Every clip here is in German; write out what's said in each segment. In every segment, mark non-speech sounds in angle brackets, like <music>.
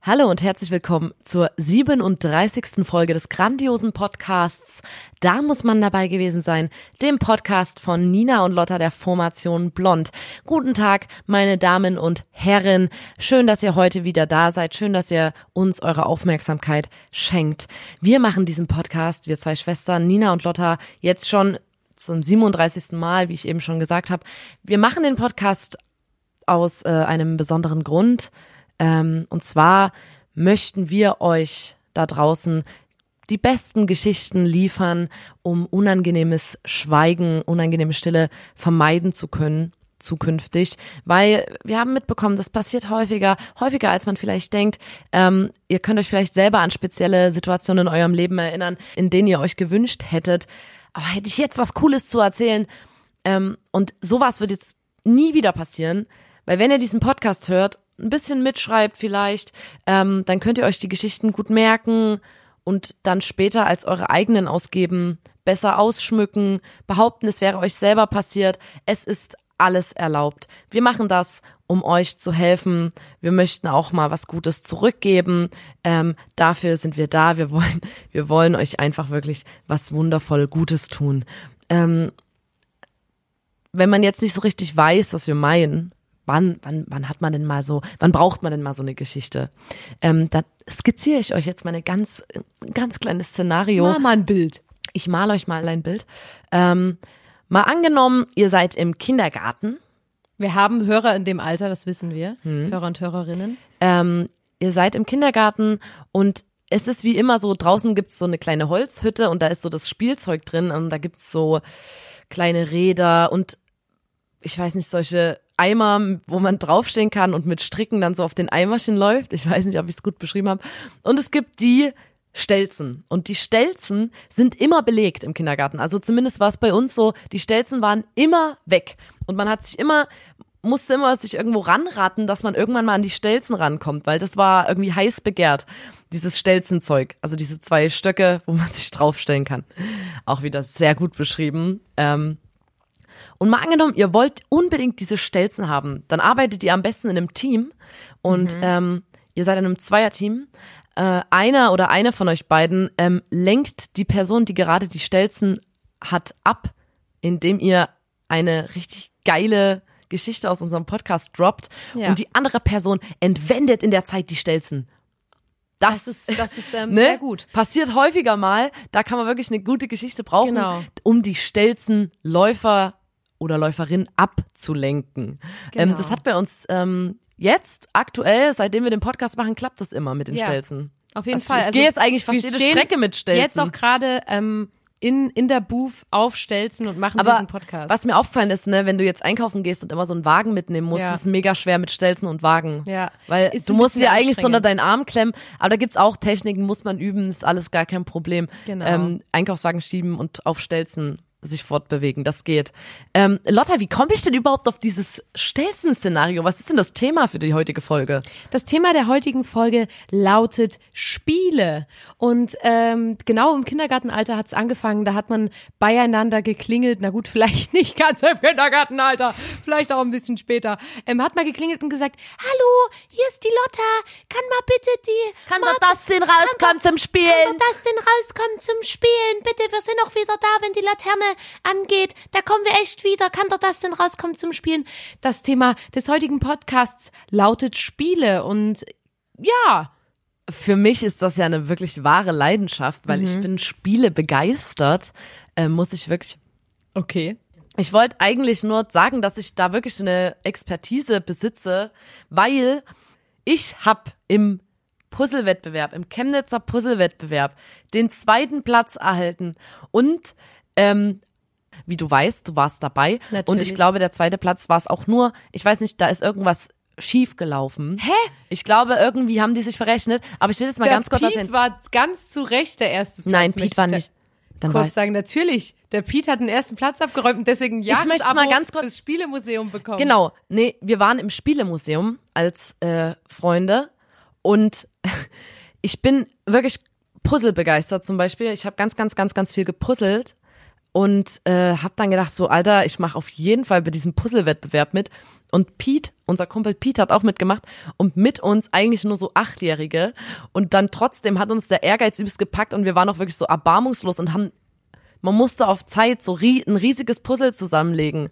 Hallo und herzlich willkommen zur 37. Folge des grandiosen Podcasts. Da muss man dabei gewesen sein, dem Podcast von Nina und Lotta der Formation Blond. Guten Tag, meine Damen und Herren. Schön, dass ihr heute wieder da seid. Schön, dass ihr uns eure Aufmerksamkeit schenkt. Wir machen diesen Podcast, wir zwei Schwestern, Nina und Lotta, jetzt schon zum 37. Mal, wie ich eben schon gesagt habe. Wir machen den Podcast aus äh, einem besonderen Grund. Ähm, und zwar möchten wir euch da draußen die besten Geschichten liefern, um unangenehmes Schweigen, unangenehme Stille vermeiden zu können zukünftig, weil wir haben mitbekommen, das passiert häufiger, häufiger als man vielleicht denkt. Ähm, ihr könnt euch vielleicht selber an spezielle Situationen in eurem Leben erinnern, in denen ihr euch gewünscht hättet, aber hätte ich jetzt was Cooles zu erzählen? Ähm, und sowas wird jetzt nie wieder passieren, weil wenn ihr diesen Podcast hört ein bisschen mitschreibt vielleicht, ähm, dann könnt ihr euch die Geschichten gut merken und dann später als eure eigenen ausgeben, besser ausschmücken, behaupten, es wäre euch selber passiert. Es ist alles erlaubt. Wir machen das, um euch zu helfen. Wir möchten auch mal was Gutes zurückgeben. Ähm, dafür sind wir da. Wir wollen, <laughs> wir wollen euch einfach wirklich was wundervoll Gutes tun. Ähm, wenn man jetzt nicht so richtig weiß, was wir meinen, wann, wann, wann hat man denn mal so, wann braucht man denn mal so eine Geschichte? Ähm, da skizziere ich euch jetzt mal eine ganz, ganz kleines Szenario. Mal mal ein Bild. Ich male euch mal ein Bild. Ähm, mal angenommen, ihr seid im Kindergarten. Wir haben Hörer in dem Alter, das wissen wir. Hörer und Hörerinnen. Ähm, ihr seid im Kindergarten und es ist wie immer so, draußen gibt's so eine kleine Holzhütte und da ist so das Spielzeug drin und da gibt's so kleine Räder und ich weiß nicht, solche Eimer, wo man draufstehen kann und mit Stricken dann so auf den Eimerchen läuft. Ich weiß nicht, ob ich es gut beschrieben habe. Und es gibt die Stelzen. Und die Stelzen sind immer belegt im Kindergarten. Also zumindest war es bei uns so, die Stelzen waren immer weg. Und man hat sich immer, musste immer sich irgendwo ranraten, dass man irgendwann mal an die Stelzen rankommt, weil das war irgendwie heiß begehrt, dieses Stelzenzeug. Also diese zwei Stöcke, wo man sich draufstellen kann. Auch wieder sehr gut beschrieben. Ähm, und mal angenommen, ihr wollt unbedingt diese Stelzen haben, dann arbeitet ihr am besten in einem Team und ähm, ihr seid in einem Zweierteam. Äh, einer oder eine von euch beiden ähm, lenkt die Person, die gerade die Stelzen hat, ab, indem ihr eine richtig geile Geschichte aus unserem Podcast droppt Ja. und die andere Person entwendet in der Zeit die Stelzen. Das, Das ist, das ist ähm, <laughs> ne? sehr gut. Passiert häufiger mal. Da kann man wirklich eine gute Geschichte brauchen, Genau. um die Stelzen Läufer oder Läuferin abzulenken. Ähm, Genau. das hat bei uns ähm, jetzt aktuell, seitdem wir den Podcast machen, klappt das immer mit den Ja. Stelzen. Auf jeden Also Fall. Ich Also, gehe jetzt eigentlich fast jede Strecke mit Stelzen. Jetzt auch gerade ähm, in, in der Booth aufstelzen und machen aber diesen Podcast. was mir aufgefallen ist, ne, wenn du jetzt einkaufen gehst und immer so einen Wagen mitnehmen musst, Ja. ist es mega schwer mit Stelzen und Wagen. Ja. Weil Ist du musst dir eigentlich so unter deinen Arm klemmen, aber da gibt's auch Techniken, muss man üben, ist alles gar kein Problem. Genau. Ähm, Einkaufswagen schieben und auf Stelzen sich fortbewegen, das geht. Ähm, Lotta, wie komme ich denn überhaupt auf dieses Stelzen-Szenario? Was ist denn das Thema für die heutige Folge? Das Thema der heutigen Folge lautet Spiele. Und ähm, genau im Kindergartenalter hat's angefangen. Da hat man beieinander geklingelt. Na gut, <laughs> vielleicht nicht ganz im Kindergartenalter, vielleicht auch ein bisschen später. Ähm, hat mal geklingelt und gesagt, hallo, hier ist die Lotta. Kann mal bitte die... Kann doch das denn rauskommen zum Spielen? Kann doch das denn rauskommen zum Spielen? Bitte, wir sind auch wieder da, wenn die Laterne angeht. Da kommen wir echt wieder. Kann doch das denn rauskommen zum Spielen? Das Thema des heutigen Podcasts lautet Spiele. Und ja, Für mich ist das ja eine wirklich wahre Leidenschaft, weil ich bin Spiele begeistert, äh, muss ich wirklich okay. Ich wollte eigentlich nur sagen, dass ich da wirklich eine Expertise besitze, weil ich habe im Puzzlewettbewerb, im Chemnitzer Puzzlewettbewerb den zweiten Platz erhalten und ähm, wie du weißt, du warst dabei und Natürlich. ich glaube, der zweite Platz war es auch nur, ich weiß nicht, da ist irgendwas schief gelaufen. Hä? Ich glaube, irgendwie haben die sich verrechnet, aber ich will jetzt mal Der ganz kurz Pete erzählen. war ganz zu Recht der erste Platz. Nein, Pete war ich nicht. Dann kurz ich- sagen, natürlich, der Pete hat den ersten Platz abgeräumt und deswegen ja, möchte mal ganz kurz- fürs Spielemuseum bekommen. Genau, nee, wir waren im Spielemuseum als äh, Freunde und <laughs> ich bin wirklich puzzlebegeistert zum Beispiel. Ich habe ganz, ganz, ganz, ganz viel gepuzzelt und äh, habe dann gedacht, so Alter, ich mache auf jeden Fall bei diesem Puzzlewettbewerb mit. Und Pete, unser Kumpel Pete hat auch mitgemacht und mit uns eigentlich nur so Achtjährige. Und dann trotzdem hat uns der Ehrgeiz übelst gepackt und wir waren auch wirklich so erbarmungslos und haben, man musste auf Zeit so rie ein riesiges Puzzle zusammenlegen.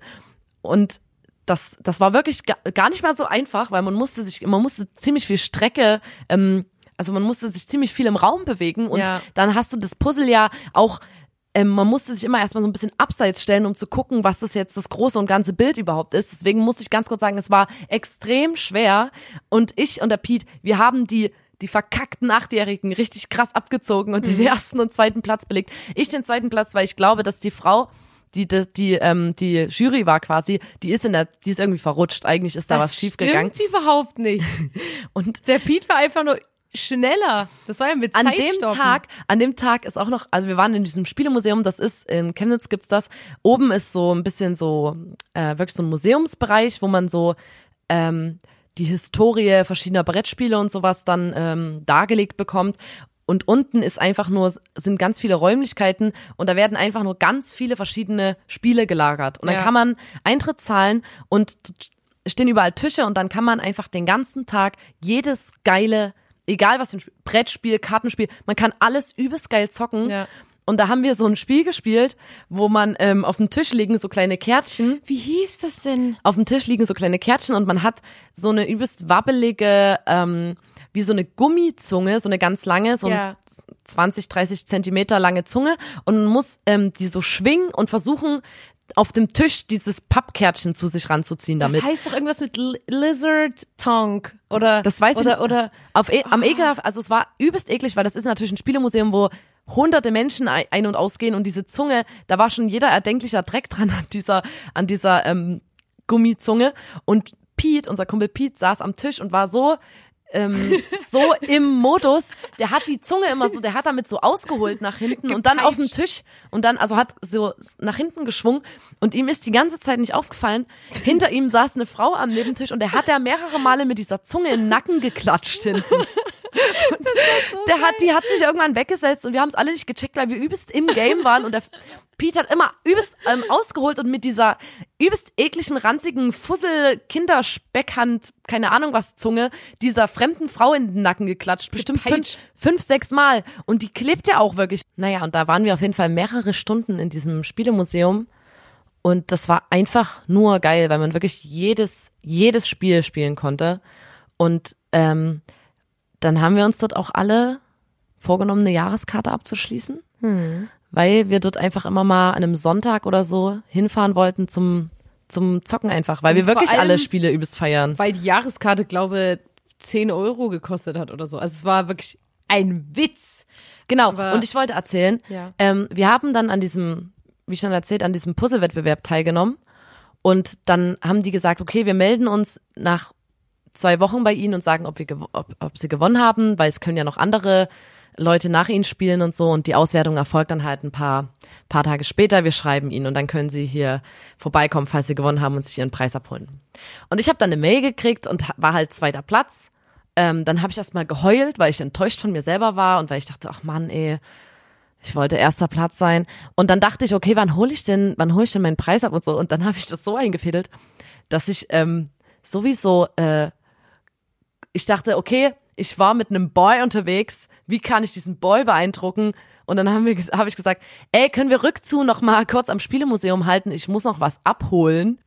Und das, das war wirklich ga- gar nicht mal so einfach, weil man musste sich, man musste ziemlich viel Strecke, ähm, also man musste sich ziemlich viel im Raum bewegen und Ja. dann hast du das Puzzle ja auch, ähm, man musste sich immer erstmal so ein bisschen abseits stellen, um zu gucken, was das jetzt das große und ganze Bild überhaupt ist. Deswegen muss ich ganz kurz sagen, es war extrem schwer und ich und der Pete, wir haben die die verkackten Achtjährigen richtig krass abgezogen und den ersten und zweiten Platz belegt. Ich den zweiten Platz, weil ich glaube, dass die Frau, die die, die, ähm, die Jury war quasi, die ist in der, die ist irgendwie verrutscht. Eigentlich ist da das was schiefgegangen. stimmt überhaupt nicht. <laughs> Und Der Pete war einfach nur schneller. Das war ja mit an dem Zeitstoppen. Tag, an dem Tag ist auch noch, also wir waren in diesem Spielemuseum, das ist in Chemnitz gibt's das. Oben ist so ein bisschen so äh, wirklich so ein Museumsbereich, wo man so ähm, die Historie verschiedener Brettspiele und sowas dann ähm, dargelegt bekommt. Und unten ist einfach nur, sind ganz viele Räumlichkeiten und da werden einfach nur ganz viele verschiedene Spiele gelagert. Und dann Ja. kann man Eintritt zahlen und stehen überall Tische und dann kann man einfach den ganzen Tag jedes geile, egal was für ein Spiel, Brettspiel, Kartenspiel, man kann alles übelst geil zocken. Ja. Und da haben wir so ein Spiel gespielt, wo man ähm, auf dem Tisch liegen so kleine Kärtchen Wie hieß das denn? auf dem Tisch liegen so kleine Kärtchen und man hat so eine übelst wabbelige, ähm, wie so eine Gummizunge, so eine ganz lange, so Ja. ein 20, 30 Zentimeter lange Zunge und man muss ähm, die so schwingen und versuchen, auf dem Tisch dieses Pappkärtchen zu sich ranzuziehen damit. Das heißt doch irgendwas mit Li- Lizard Tongue oder Das weiß ich oder nicht. oder Auf, e am ekelhaft, also es war übelst eklig, weil das ist natürlich ein Spielemuseum, wo hunderte Menschen ein ein- und ausgehen und diese Zunge, da war schon jeder erdenklicher Dreck dran an dieser, an dieser ähm, Gummizunge. Und Pete, unser Kumpel Pete, saß am Tisch und war so ähm, <laughs> so im Modus, der hat die Zunge immer so, der hat damit so ausgeholt nach hinten und dann auf dem Tisch und dann, also hat so nach hinten geschwungen und ihm ist die ganze Zeit nicht aufgefallen. Hinter ihm saß eine Frau am Nebentisch und der hat ja mehrere Male mit dieser Zunge in den Nacken geklatscht hinten. der hat, die hat sich irgendwann weggesetzt und wir haben es alle nicht gecheckt, weil wir übelst im Game waren und der Pete hat immer übelst ähm, ausgeholt und mit dieser übelst ekligen, ranzigen Fussel Kinderspeckhand, keine Ahnung was Zunge, dieser fremden Frau in den Nacken geklatscht. Bestimmt fünf, fünf, sechs Mal. Und die klebt ja auch wirklich. Naja, und da waren wir auf jeden Fall mehrere Stunden in diesem Spielemuseum. Und das war einfach nur geil, weil man wirklich jedes, jedes Spiel spielen konnte. Und ähm, dann haben wir uns dort auch alle vorgenommen, eine Jahreskarte abzuschließen, weil wir dort einfach immer mal an einem Sonntag oder so hinfahren wollten zum, zum Zocken einfach, weil wir wirklich allem- alle Spiele übelst feiern. weil die Jahreskarte glaube 10 Euro gekostet hat oder so. Also es war wirklich ein Witz. Genau, Aber- und ich wollte erzählen, Ja. ähm, wir haben dann an diesem, wie schon erzählt, an diesem Puzzlewettbewerb teilgenommen und dann haben die gesagt, okay, wir melden uns nach zwei Wochen bei ihnen und sagen, ob, wir gew- ob, ob sie gewonnen haben, weil es können ja noch andere Leute nach ihnen spielen und so und die Auswertung erfolgt dann halt ein paar, paar Tage später. Wir schreiben ihnen und dann können sie hier vorbeikommen, falls sie gewonnen haben und sich ihren Preis abholen. Und ich habe dann eine Mail gekriegt und war halt zweiter Platz. Ähm, dann habe ich erst mal geheult, weil ich enttäuscht von mir selber war und weil ich dachte, ach Mann, ey, ich wollte erster Platz sein. Und dann dachte ich, okay, wann hole ich denn, wann hole ich denn meinen Preis ab und so? Und dann <laughs> habe ich das so eingefädelt, dass ich ähm, sowieso, äh, ich dachte, okay, ich war mit einem Boy unterwegs, wie kann ich diesen Boy beeindrucken? Und dann haben wir, habe ich gesagt, ey, können wir Rückzu noch mal kurz am Spielemuseum halten? Ich muss noch was abholen.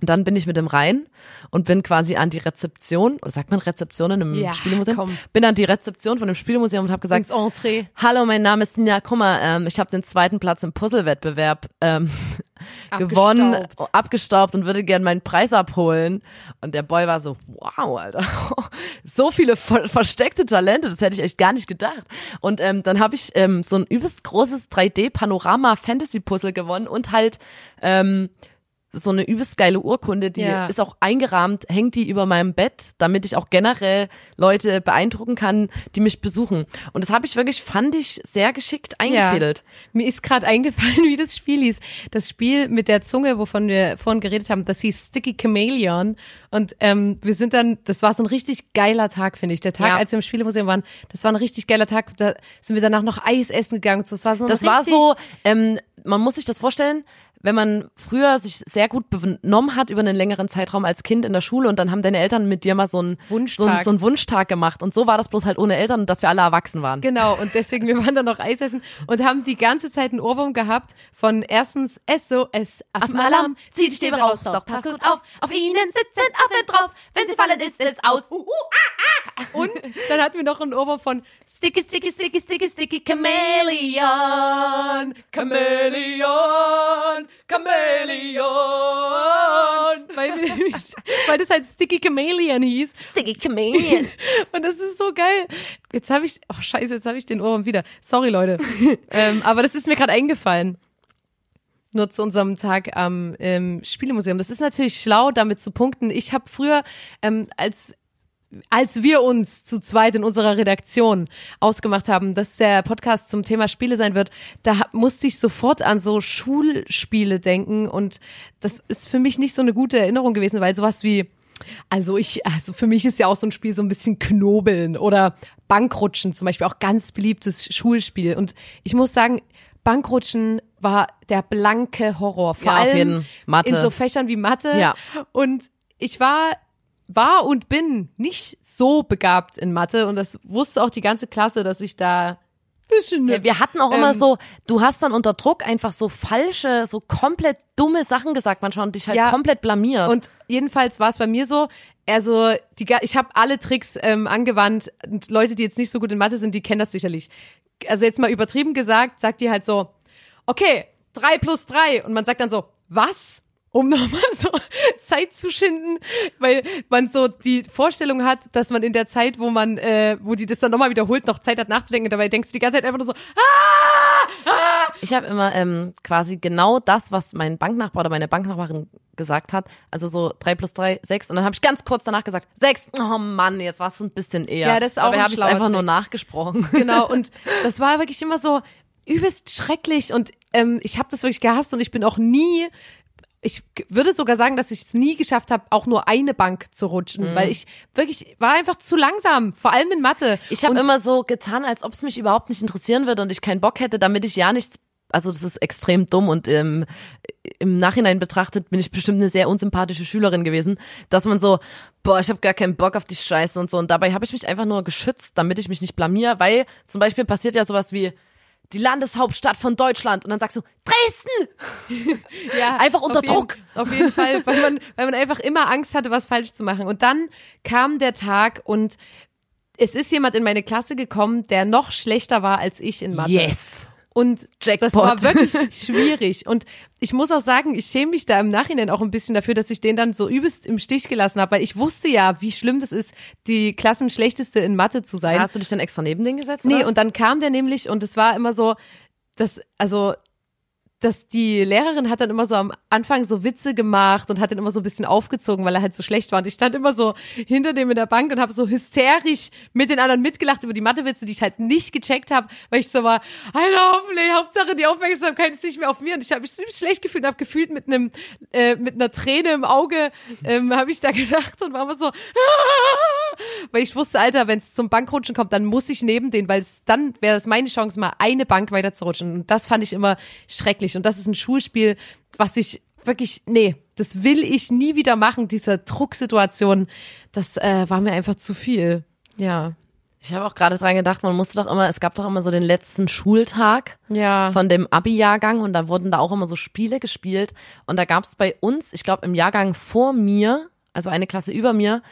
Und dann bin ich mit dem rein und bin quasi an die Rezeption, oder sagt man Rezeption in einem Ja, Spielemuseum? komm. Bin an die Rezeption von dem Spielemuseum und habe gesagt, Ins Entree. Hallo, mein Name ist Nina Kummer. Ähm, ich habe den zweiten Platz im Puzzlewettbewerb ähm, gewonnen, Abgestaubt. abgestaubt und würde gern meinen Preis abholen. Und der Boy war so, wow, Alter, <laughs> so viele ver versteckte Talente, das hätte ich echt gar nicht gedacht. Und ähm, dann habe ich ähm, so ein übelst großes 3D-Panorama-Fantasy-Puzzle gewonnen und halt ähm, so eine übelst geile Urkunde, die Ja. ist auch eingerahmt, hängt die über meinem Bett, damit ich auch generell Leute beeindrucken kann, die mich besuchen. Und das habe ich wirklich, fand ich, sehr geschickt eingefädelt. Mir ist gerade <laughs> eingefallen, wie das Spiel hieß. Das Spiel mit der Zunge, wovon wir vorhin geredet haben, das hieß Sticky Chameleon. Und ähm, wir sind dann, das war so ein richtig geiler Tag, finde ich. Der Tag, Ja. als wir im Spielemuseum waren, das war ein richtig geiler Tag. Da sind wir danach noch Eis essen gegangen. Das war so ein Das war so, ähm, man muss sich das vorstellen, wenn man früher sich sehr gut benommen hat über einen längeren Zeitraum als Kind in der Schule und dann haben deine Eltern mit dir mal so einen Wunschtag. so so einen Wunschtag gemacht und so war das bloß halt ohne Eltern und dass wir alle erwachsen waren. Genau, und deswegen, wir waren dann noch Eis essen und haben die ganze Zeit einen Ohrwurm gehabt von erstens SOS Affenalarm, zieh die Stäbe raus, doch pass gut auf, auf ihnen sitzen Affen drauf, wenn sie fallen, ist es aus. Uh, uh, ah, ah. Und dann hatten wir noch einen Ohrwurm von Sticky, Sticky, Sticky, Sticky, Sticky Chameleon, Chameleon, Chameleon. Weil, nämlich, weil das halt Sticky Chameleon hieß. Sticky Chameleon. <laughs> Und das ist so geil. Jetzt habe ich, oh scheiße, jetzt habe ich den Ohrwurm wieder. Sorry, Leute. <laughs> ähm, aber das ist mir gerade eingefallen. Nur zu unserem Tag am ähm, Spielemuseum. Das ist natürlich schlau, damit zu punkten. Ich habe früher, ähm, als als wir uns zu zweit in unserer Redaktion ausgemacht haben, dass der Podcast zum Thema Spiele sein wird, da musste ich sofort an so Schulspiele denken und das ist für mich nicht so eine gute Erinnerung gewesen, weil sowas wie also ich, also für mich ist ja auch so ein Spiel so ein bisschen Knobeln oder Bankrutschen zum Beispiel auch ganz beliebtes Schulspiel. Und ich muss sagen, Bankrutschen war der blanke Horror. Vor Ja, auf allem in so Fächern wie Mathe. Ja. Und ich war war und bin nicht so begabt in Mathe und das wusste auch die ganze Klasse, dass ich da bisschen Ja, wir hatten auch immer Ähm, so, du hast dann unter Druck einfach so falsche, so komplett dumme Sachen gesagt manchmal und dich halt Ja. komplett blamiert. Und jedenfalls war es bei mir so, also die, ich habe alle Tricks ähm, angewandt und Leute, die jetzt nicht so gut in Mathe sind, die kennen das sicherlich. Also jetzt mal übertrieben gesagt, sagt die halt so, okay, drei plus drei und man sagt dann so, was? Um <laughs> nochmal so Zeit zu schinden, weil man so die Vorstellung hat, dass man in der Zeit, wo man, äh, wo die das dann nochmal wiederholt, noch Zeit hat nachzudenken. Dabei denkst du die ganze Zeit einfach nur so, ah, ah. Ich habe immer ähm, quasi genau das, was mein Banknachbar oder meine Banknachbarin gesagt hat. Also so drei plus drei, sechs. Und dann habe ich ganz kurz danach gesagt, sechs. Oh Mann, jetzt warst du ein bisschen eher. Ja, das ist auch Aber ein habe ich einfach nur Trick. nachgesprochen. <laughs> Genau, und das war wirklich immer so übelst schrecklich und ähm, ich habe das wirklich gehasst und ich bin auch nie, ich würde sogar sagen, dass ich es nie geschafft habe, auch nur eine Bank zu rutschen, weil ich wirklich war einfach zu langsam, vor allem in Mathe. Ich habe immer so getan, als ob es mich überhaupt nicht interessieren würde und ich keinen Bock hätte, damit ich ja nichts. Also das ist extrem dumm und ähm, im Nachhinein betrachtet bin ich bestimmt eine sehr unsympathische Schülerin gewesen, dass man so, boah, ich habe gar keinen Bock auf die Scheiße und so. Und dabei habe ich mich einfach nur geschützt, damit ich mich nicht blamier, weil zum Beispiel passiert ja sowas wie die Landeshauptstadt von Deutschland und dann sagst du Dresden. <laughs> ja, einfach unter auf jeden- Druck. Auf jeden Fall, weil man, weil man einfach immer Angst hatte, was falsch zu machen. Und dann kam der Tag und es ist jemand in meine Klasse gekommen, der noch schlechter war als ich in Mathe. Yes. Und Jackpot. das war wirklich <laughs> schwierig. Und ich muss auch sagen, ich schäme mich da im Nachhinein auch ein bisschen dafür, dass ich den dann so übelst im Stich gelassen habe, weil ich wusste ja, wie schlimm das ist, die Klassenschlechteste in Mathe zu sein. Hast du dich dann extra neben den gesetzt? nee, und dann kam der nämlich und es war immer so, dass, also, dass die Lehrerin hat dann immer so am Anfang so Witze gemacht und hat dann immer so ein bisschen aufgezogen, weil er halt so schlecht war. Und ich stand immer so hinter dem in der Bank und habe so hysterisch mit den anderen mitgelacht über die Mathewitze, die ich halt nicht gecheckt habe, weil ich so war, Alter, hoffentlich, Hauptsache die Aufmerksamkeit ist nicht mehr auf mir. Und ich habe mich ziemlich schlecht gefühlt und habe gefühlt mit einem, äh, mit einer Träne im Auge, ähm, habe ich da gedacht und war immer so, <laughs> weil ich wusste, Alter, wenn es zum Bankrutschen kommt, dann muss ich neben den, weil dann wäre es meine Chance, mal eine Bank weiter zu rutschen. Und das fand ich immer schrecklich. Und das ist ein Schulspiel, was ich wirklich, nee, das will ich nie wieder machen, diese Drucksituation. Das äh, war mir einfach zu viel. Ja. Ich habe auch gerade dran gedacht, man musste doch immer, es gab doch immer so den letzten Schultag Ja. von dem Abi-Jahrgang und da wurden da auch immer so Spiele gespielt und da gab es bei uns, ich glaube im Jahrgang vor mir, also eine Klasse über mir,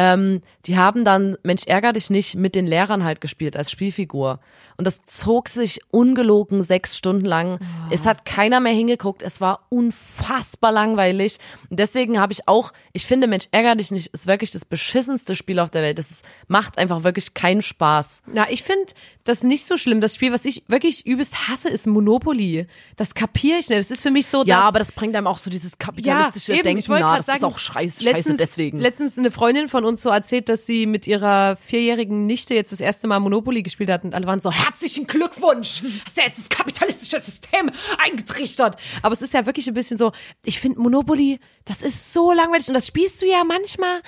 ähm, die haben dann Mensch ärger dich nicht mit den Lehrern halt gespielt als Spielfigur. Und das zog sich ungelogen sechs Stunden lang. Oh. Es hat keiner mehr hingeguckt. Es war unfassbar langweilig. Und deswegen habe ich auch, ich finde Mensch ärger dich nicht ist wirklich das beschissenste Spiel auf der Welt. Das ist, macht einfach wirklich keinen Spaß. Na, ich finde das nicht so schlimm. Das Spiel, was ich wirklich übelst hasse, ist Monopoly. Das kapiere ich nicht. Das ist für mich so, Ja, aber das bringt einem auch so dieses kapitalistische eben, Denken ich grad Das sagen, ist auch scheiße, letztens, scheiße deswegen. Letztens eine Freundin von uns so erzählt, dass sie mit ihrer vierjährigen Nichte jetzt das erste Mal Monopoly gespielt hat und alle waren so, herzlichen Glückwunsch, hast du jetzt das kapitalistische System eingetrichtert. Aber es ist ja wirklich ein bisschen so, ich finde Monopoly, das ist so langweilig und das spielst du ja manchmal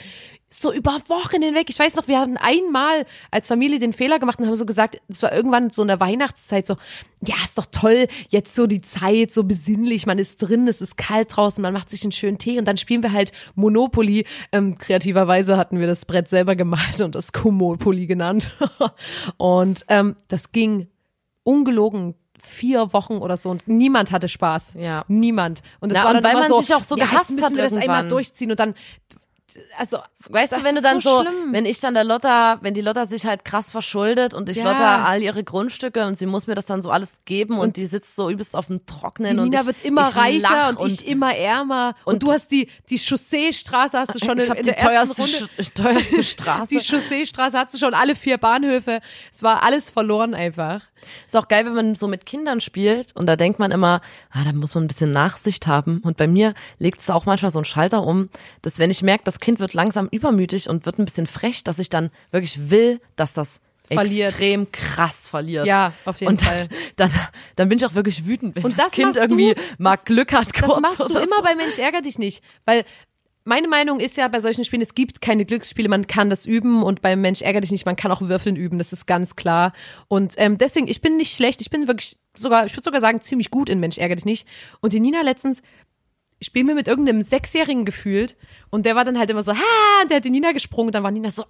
so über Wochen hinweg. Ich weiß noch, wir hatten einmal als Familie den Fehler gemacht und haben so gesagt, es war irgendwann so in der Weihnachtszeit so, ja, ist doch toll, jetzt so die Zeit, so besinnlich, man ist drin, es ist kalt draußen, man macht sich einen schönen Tee und dann spielen wir halt Monopoly. Ähm, kreativerweise hatten wir das Brett selber gemalt und das Kumopoly genannt. <laughs> und ähm, das ging ungelogen vier Wochen oder so und niemand hatte Spaß. Ja. Niemand. Und das Na, war und dann weil immer man so, sich auch so ja, gehasst hat wir das einmal durchziehen und dann also Weißt du, wenn du dann so, schlimm. wenn ich dann der Lotta, wenn die Lotta sich halt krass verschuldet und ich Ja. Lotta all ihre Grundstücke und sie muss mir das dann so alles geben und, die sitzt so übelst auf dem Trocknen Die und Nina ich, wird immer ich reicher lach und, ich immer ärmer. Und, du hast die, die Chausseestraße hast du schon ich in, hab in die der ersten teuerste, Runde. Sch- teuerste <laughs> Straße. Die Chausseestraße hast du schon alle vier Bahnhöfe. Es war alles verloren einfach. Ist auch geil, wenn man so mit Kindern spielt und da denkt man immer, ah, da muss man ein bisschen Nachsicht haben. Und bei mir legt es auch manchmal so einen Schalter um, dass wenn ich merke, das Kind wird langsam übermütig und wird ein bisschen frech, dass ich dann wirklich will, dass das Verliert. extrem krass verliert. Ja, auf jeden und dann, Fall. <laughs> Dann, dann bin ich auch wirklich wütend, wenn Und das, das Kind irgendwie du- mal Glück hat kurz Das machst du immer so. bei Mensch ärger dich nicht. Weil meine Meinung ist ja bei solchen Spielen, es gibt keine Glücksspiele, man kann das üben und beim Mensch ärger dich nicht, man kann auch Würfeln üben, das ist ganz klar. Und ähm, deswegen, ich bin nicht schlecht, ich bin wirklich sogar, ich würde sogar sagen, ziemlich gut in Mensch ärger dich nicht. Und die Nina letztens, ich spiele mir mit irgendeinem Sechsjährigen gefühlt und der war dann halt immer so, ha, der hat die Nina gesprungen und dann war Nina so,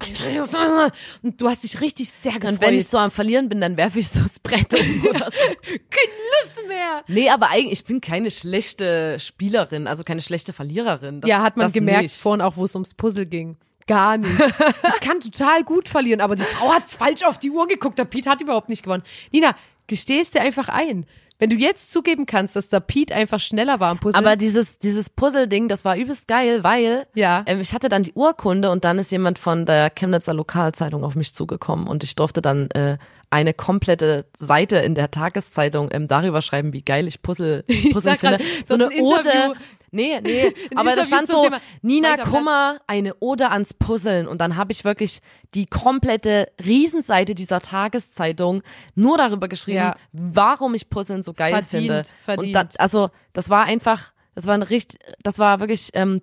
und du hast dich richtig sehr gefreut. Und wenn ich so am Verlieren bin, dann werfe ich so das Brett um oder so. <laughs> keine Lust mehr. Nee, aber eigentlich, ich bin keine schlechte Spielerin, also keine schlechte Verliererin. Das, Ja, hat man gemerkt nicht. vorhin auch, wo es ums Puzzle ging. Gar nicht. <laughs> Ich kann total gut verlieren, aber die Frau hat falsch auf die Uhr geguckt. Der Pete hat überhaupt nicht gewonnen. Nina, gestehst dir einfach ein. Wenn du jetzt zugeben kannst, dass der Pete einfach schneller war am Puzzle. Aber dieses, dieses Puzzle-Ding, das war übelst geil, weil Ja. ähm, ich hatte dann die Urkunde und dann ist jemand von der Chemnitzer Lokalzeitung auf mich zugekommen und ich durfte dann äh, eine komplette Seite in der Tageszeitung ähm, darüber schreiben, wie geil ich Puzzle, <laughs> Puzzle sag finde. grad, so eine Ode. Nee, <laughs> nee, aber da stand so, Thema Nina zweiter Kummer, eine Ode ans Puzzeln. Und dann habe ich wirklich die komplette Riesenseite dieser Tageszeitung nur darüber geschrieben, Ja. warum ich Puzzeln so geil Verdient, finde. Und verdient. da, also das war einfach, das war ein richtig, das war wirklich, ähm,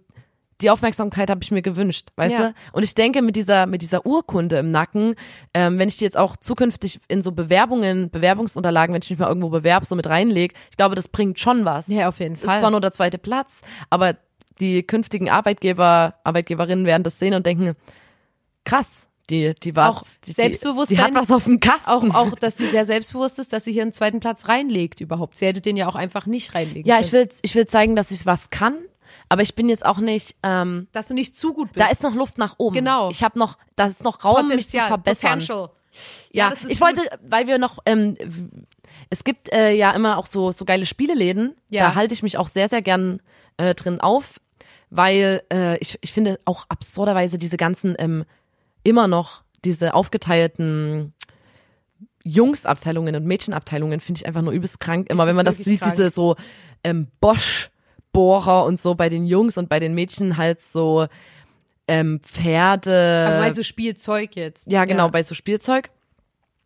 die Aufmerksamkeit habe ich mir gewünscht, weißt Ja. du? Und ich denke, mit dieser, mit dieser Urkunde im Nacken, ähm, wenn ich die jetzt auch zukünftig in so Bewerbungen, Bewerbungsunterlagen, wenn ich mich mal irgendwo bewerbe, so mit reinlege, ich glaube, das bringt schon was. Ja, auf jeden Fall. ist zwar nur der zweite Platz, aber die künftigen Arbeitgeber, Arbeitgeberinnen werden das sehen und denken, krass, die, die war, Auch die, Selbstbewusstsein- Die, die hat was auf dem Kasten. auch, auch, dass sie sehr selbstbewusst ist, dass sie hier einen zweiten Platz reinlegt überhaupt. Sie hätte den ja auch einfach nicht reinlegen ja, können. ich will, ich will zeigen, dass ich was kann, aber ich bin jetzt auch nicht, ähm, Dass du nicht zu gut bist. Da ist noch Luft nach oben. Genau. Ich habe noch, da ist noch Raum, mich zu Potenzial, verbessern. Potential. Ja, ist ich gut. wollte, weil wir noch, ähm, es gibt äh, ja immer auch so so geile Spieleläden. Ja. Da halte ich mich auch sehr sehr gern äh, drin auf, weil äh, ich ich finde auch absurderweise diese ganzen ähm, immer noch diese aufgeteilten Jungsabteilungen und Mädchenabteilungen finde ich einfach nur übelst krank. Immer wenn man das sieht, krank. diese so ähm, Bosch Bohrer und so bei den Jungs und bei den Mädchen halt so ähm, Pferde. Aber bei so Spielzeug jetzt. Ja, genau, bei so Spielzeug.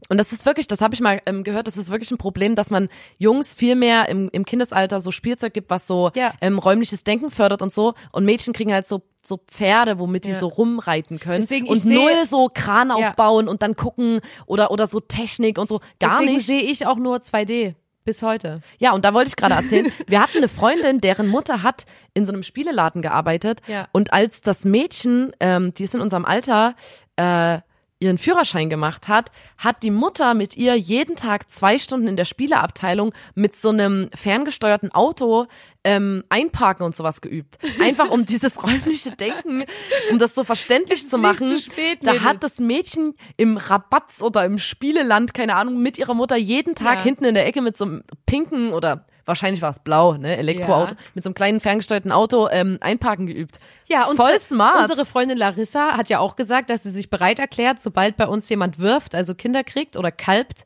Und das ist wirklich, das habe ich mal ähm, gehört, das ist wirklich ein Problem, dass man Jungs viel mehr im, im Kindesalter so Spielzeug gibt, was so Ja. ähm, räumliches Denken fördert und so. Und Mädchen kriegen halt so so Pferde, womit die Ja. so rumreiten können. Deswegen, und seh- null so Kran Ja. aufbauen und dann gucken oder oder so Technik und so. Gar Deswegen nicht. sehe ich auch nur 2D. Bis heute. Ja, und da wollte ich gerade erzählen, <laughs> wir hatten eine Freundin, deren Mutter hat in so einem Spieleladen gearbeitet Ja. und als das Mädchen, ähm, die ist in unserem Alter, äh, ihren Führerschein gemacht hat, hat die Mutter mit ihr jeden Tag zwei Stunden in der Spieleabteilung mit so einem ferngesteuerten Auto ähm, einparken und sowas geübt. Einfach um dieses <laughs> räumliche Denken, um das so verständlich ist zu machen. zu spät, da hat das Mädchen im Rabatz oder im Spieleland, keine Ahnung, mit ihrer Mutter jeden Tag Ja. hinten in der Ecke mit so einem pinken oder wahrscheinlich war es blau, ne, Elektroauto, Ja. mit so einem kleinen ferngesteuerten Auto ähm, einparken geübt. Ja, Voll unsere, smart. Unsere Freundin Larissa hat ja auch gesagt, dass sie sich bereit erklärt, sobald bei uns jemand wirft, also Kinder kriegt oder kalbt,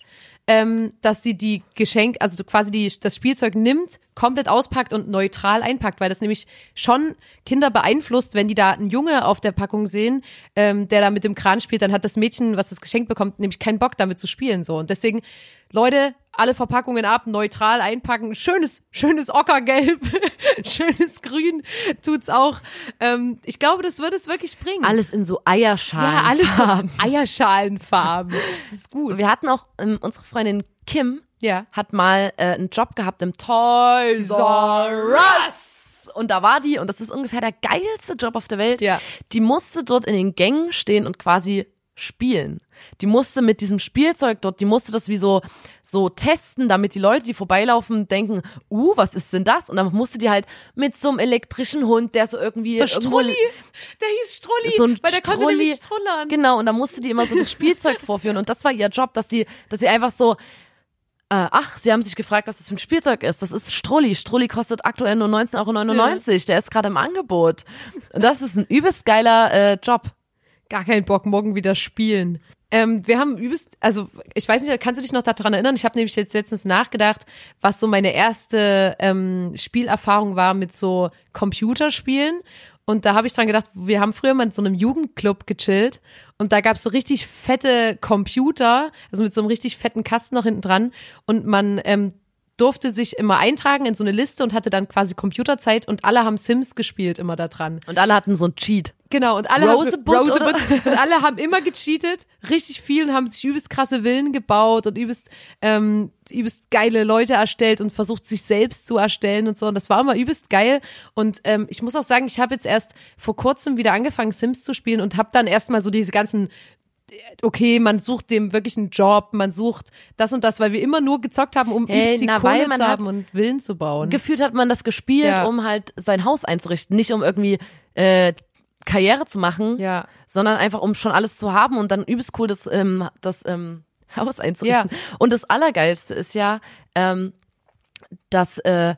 ähm, dass sie die Geschenk, also quasi die, das Spielzeug nimmt, komplett auspackt und neutral einpackt, weil das nämlich schon Kinder beeinflusst, wenn die da einen Junge auf der Packung sehen, ähm, der da mit dem Kran spielt, dann hat das Mädchen, was das Geschenk bekommt, nämlich keinen Bock damit zu spielen so. Und deswegen, Leute, alle Verpackungen ab, neutral einpacken, schönes, schönes Ockergelb, <laughs> schönes Grün tut's auch. Ähm, ich glaube, das wird es wirklich bringen. Alles in so Eierschalen. ja, alles so <laughs> Eierschalenfarben. Das ist gut. Wir hatten auch ähm, unsere Freundin Kim Ja. hat mal äh, einen Job gehabt im Toys R Us. Und da war die, und das ist ungefähr der geilste Job auf der Welt, Ja. die musste dort in den Gängen stehen und quasi spielen. Die musste mit diesem Spielzeug dort, die musste das wie so, so testen, damit die Leute, die vorbeilaufen, denken, uh, was ist denn das? Und dann musste die halt mit so einem elektrischen Hund, der so irgendwie Der Strulli, der hieß Strulli, so ein weil der konnte Strulli. nämlich strullern. Genau, und da musste die immer so das Spielzeug vorführen. Und das war ihr Job, dass die, dass sie einfach so, äh, ach, sie haben sich gefragt, was das für ein Spielzeug ist. Das ist Strulli. Strulli kostet aktuell nur 19,99 Euro. Der ist gerade im Angebot. Und das ist ein übelst geiler äh, Job. Gar keinen Bock, morgen wieder spielen. Ähm, wir haben übelst, also ich weiß nicht, kannst du dich noch daran erinnern? Ich habe nämlich jetzt letztens nachgedacht, was so meine erste ähm, Spielerfahrung war mit so Computerspielen. Und da habe ich dran gedacht, wir haben früher mal in so einem Jugendclub gechillt und da gab's so richtig fette Computer, also mit so einem richtig fetten Kasten noch hinten dran. Und man ähm, durfte sich immer eintragen in so eine Liste und hatte dann quasi Computerzeit und alle haben Sims gespielt immer da dran. Und alle hatten so ein Cheat. Genau, und alle Rosebud, haben, oder? und alle haben immer gecheatet, richtig viel und haben sich übelst krasse Villen gebaut und übelst, ähm, übelst geile Leute erstellt und versucht, sich selbst zu erstellen und so. Und das war immer übelst geil. Und ähm, ich muss auch sagen, ich habe jetzt erst vor kurzem wieder angefangen, Sims zu spielen und habe dann erstmal so diese ganzen okay, man sucht dem wirklich einen Job, man sucht das und das, weil wir immer nur gezockt haben, um Hey, na, Kohle zu haben und Villen zu bauen. Gefühlt hat man das gespielt, Ja. um halt sein Haus einzurichten. Nicht um irgendwie äh, Karriere zu machen, Ja. sondern einfach um schon alles zu haben und dann übelst cool das, ähm, das ähm, <laughs> Haus einzurichten. Und das Allergeilste ist ja, ähm, dass äh,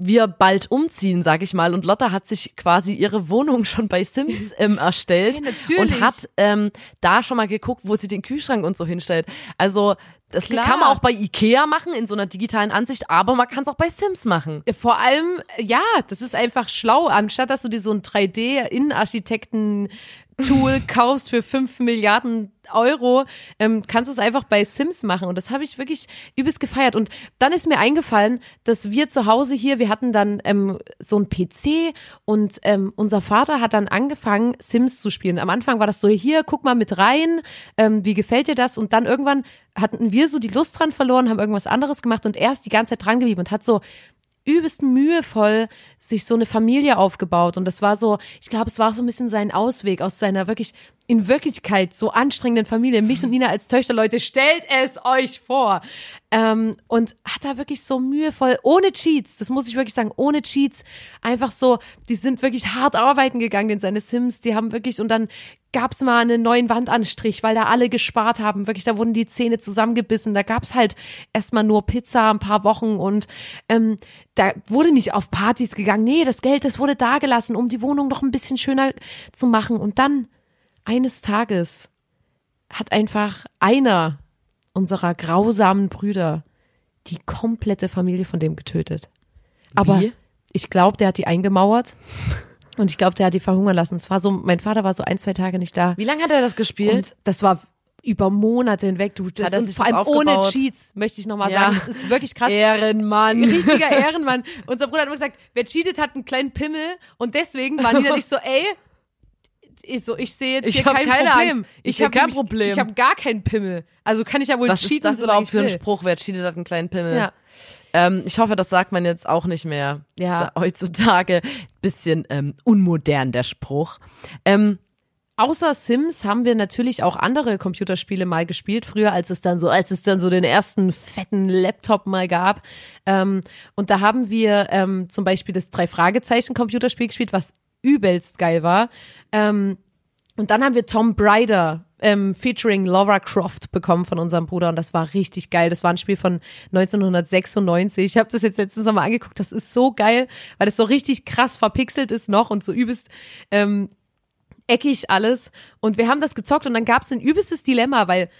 wir bald umziehen, sag ich mal. Und Lotta hat sich quasi ihre Wohnung schon bei Sims <laughs> ähm, erstellt Ja, natürlich. und hat ähm, da schon mal geguckt, wo sie den Kühlschrank und so hinstellt. Also das Klar. kann man auch bei Ikea machen in so einer digitalen Ansicht, aber man kann es auch bei Sims machen. Vor allem, ja, das ist einfach schlau. Anstatt dass du dir so ein 3D-Innenarchitekten-Tool <laughs> kaufst für 5 Milliarden Euro, ähm, kannst du es einfach bei Sims machen. Und das habe ich wirklich übelst gefeiert. Und dann ist mir eingefallen, dass wir zu Hause hier, wir hatten dann ähm, so ein PC und ähm, unser Vater hat dann angefangen, Sims zu spielen. Am Anfang war das so, hier, guck mal mit rein, ähm, wie gefällt dir das? Und dann irgendwann hatten wir so die Lust dran verloren, haben irgendwas anderes gemacht und er ist die ganze Zeit dran geblieben und hat so übelst mühevoll sich so eine Familie aufgebaut. Und das war so, ich glaube, es war so ein bisschen sein Ausweg aus seiner wirklich in Wirklichkeit so anstrengenden Familie. Mich und Nina als Töchter, Leute, stellt es euch vor. Ähm, und hat da wirklich so mühevoll, ohne Cheats, das muss ich wirklich sagen, ohne Cheats, einfach so, die sind wirklich hart arbeiten gegangen in seine Sims, die haben wirklich, und dann gab's mal einen neuen Wandanstrich, weil da alle gespart haben. Wirklich, da wurden die Zähne zusammengebissen. Da gab's halt erstmal nur Pizza ein paar Wochen und ähm, da wurde nicht auf Partys gegangen. Nee, das Geld, das wurde da gelassen, um die Wohnung noch ein bisschen schöner zu machen. Und dann eines Tages hat einfach einer unserer grausamen Brüder die komplette Familie von dem getötet. Aber Wie? ich glaube, der hat die eingemauert. <laughs> Und ich glaube, der hat die verhungern lassen. Es war so, mein Vater war so ein, zwei Tage nicht da. Wie lange hat er das gespielt? Und das war über Monate hinweg. Du, das sich vor das allem ohne? Cheats, möchte ich nochmal Ja. sagen. Das ist wirklich krass. Ehrenmann. Richtiger Ehrenmann. Unser Bruder hat immer gesagt, wer cheatet, hat einen kleinen Pimmel. Und deswegen waren die dann nicht so, <laughs> ey, ich, so, ich sehe jetzt Ich hier kein keine Problem. Angst. Ich seh hab kein Problem. Ich habe gar keinen Pimmel. Also kann ich ja wohl Was cheaten, ist das überhaupt ich für ein. Spruch? Wer cheatet, hat einen kleinen Pimmel. Ja. Ähm, ich hoffe, das sagt man jetzt auch nicht mehr. Ja. Heutzutage bisschen ähm, unmodern der Spruch. Ähm, außer Sims haben wir natürlich auch andere Computerspiele mal gespielt, früher als es dann so, als es dann so den ersten fetten Laptop mal gab. Ähm, und da haben wir ähm, zum Beispiel das Drei-Fragezeichen-Computerspiel gespielt, was übelst geil war. Ähm, und dann haben wir Tom Brider ähm, featuring Laura Croft bekommen von unserem Bruder und das war richtig geil. Das war ein Spiel von 1996. Ich habe das jetzt letztens nochmal angeguckt. Das ist so geil, weil das so richtig krass verpixelt ist noch und so übelst ähm, eckig alles. Und wir haben das gezockt und dann gab es ein übelstes Dilemma, weil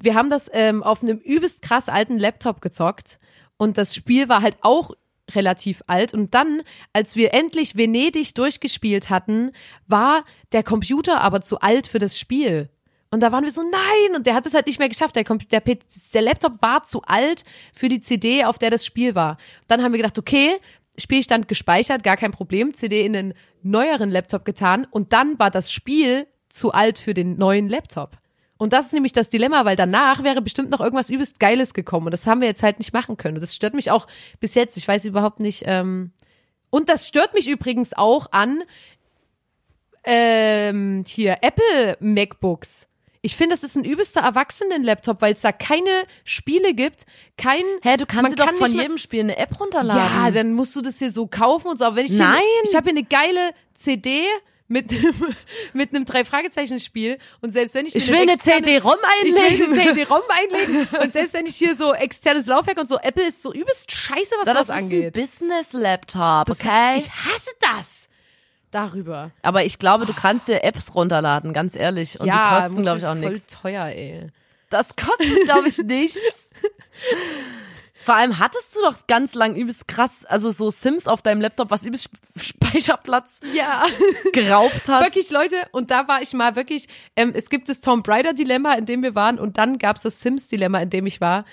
wir haben das ähm, auf einem übelst krass alten Laptop gezockt und das Spiel war halt auch relativ alt. Und dann, als wir endlich Venedig durchgespielt hatten, war der Computer aber zu alt für das Spiel. Und da waren wir so, nein! Und der hat es halt nicht mehr geschafft. Der, der, der Laptop war zu alt für die CD, auf der das Spiel war. Dann haben wir gedacht, okay, Spielstand gespeichert, gar kein Problem, CD in den neueren Laptop getan. Und dann war das Spiel zu alt für den neuen Laptop. Und das ist nämlich das Dilemma, weil danach wäre bestimmt noch irgendwas übelst Geiles gekommen. Und das haben wir jetzt halt nicht machen können. Und das stört mich auch bis jetzt. Ich weiß überhaupt nicht. Ähm und das stört mich übrigens auch an ähm, hier Apple MacBooks. Ich finde, das ist ein übelster Erwachsenen-Laptop, weil es da keine Spiele gibt, kein. Hä, du kannst dir doch von jedem Spiel eine App runterladen. Ja, dann musst du das hier so kaufen und so. Aber wenn ich hier, Nein. ich habe hier eine geile CD mit <laughs> mit einem drei Fragezeichen Spiel und selbst wenn ich Ich will eine externe- CD-ROM ich will einlegen. eine CD-ROM einlegen <laughs> und selbst wenn ich hier so externes Laufwerk und so Apple ist so übelst scheiße, was das, das, ist ein angeht. Business-Laptop, Das- okay? Ich hasse das. Darüber. Aber ich glaube, du kannst dir Apps runterladen, ganz ehrlich. Und die kosten, glaube ich, auch voll nichts. teuer, ey. Das kostet, glaube ich, nichts. <laughs> Vor allem hattest du doch ganz lang übelst krass, also so Sims auf deinem Laptop, was übelst <laughs> Speicherplatz Ja. geraubt hat. Wirklich, Leute, und da war ich mal wirklich, ähm, es gibt das Tom Brider-Dilemma, in dem wir waren, und dann gab's das Sims-Dilemma, in dem ich war,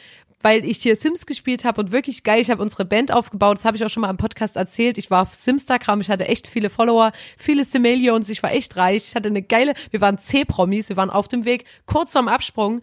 weil ich hier Sims gespielt habe und wirklich geil, ich habe unsere Band aufgebaut, das habe ich auch schon mal im Podcast erzählt. Ich war auf Simstagram, ich hatte echt viele Follower, viele Simillions, ich war echt reich, ich hatte eine geile, wir waren C-Promis, wir waren auf dem Weg, kurz vorm Absprung.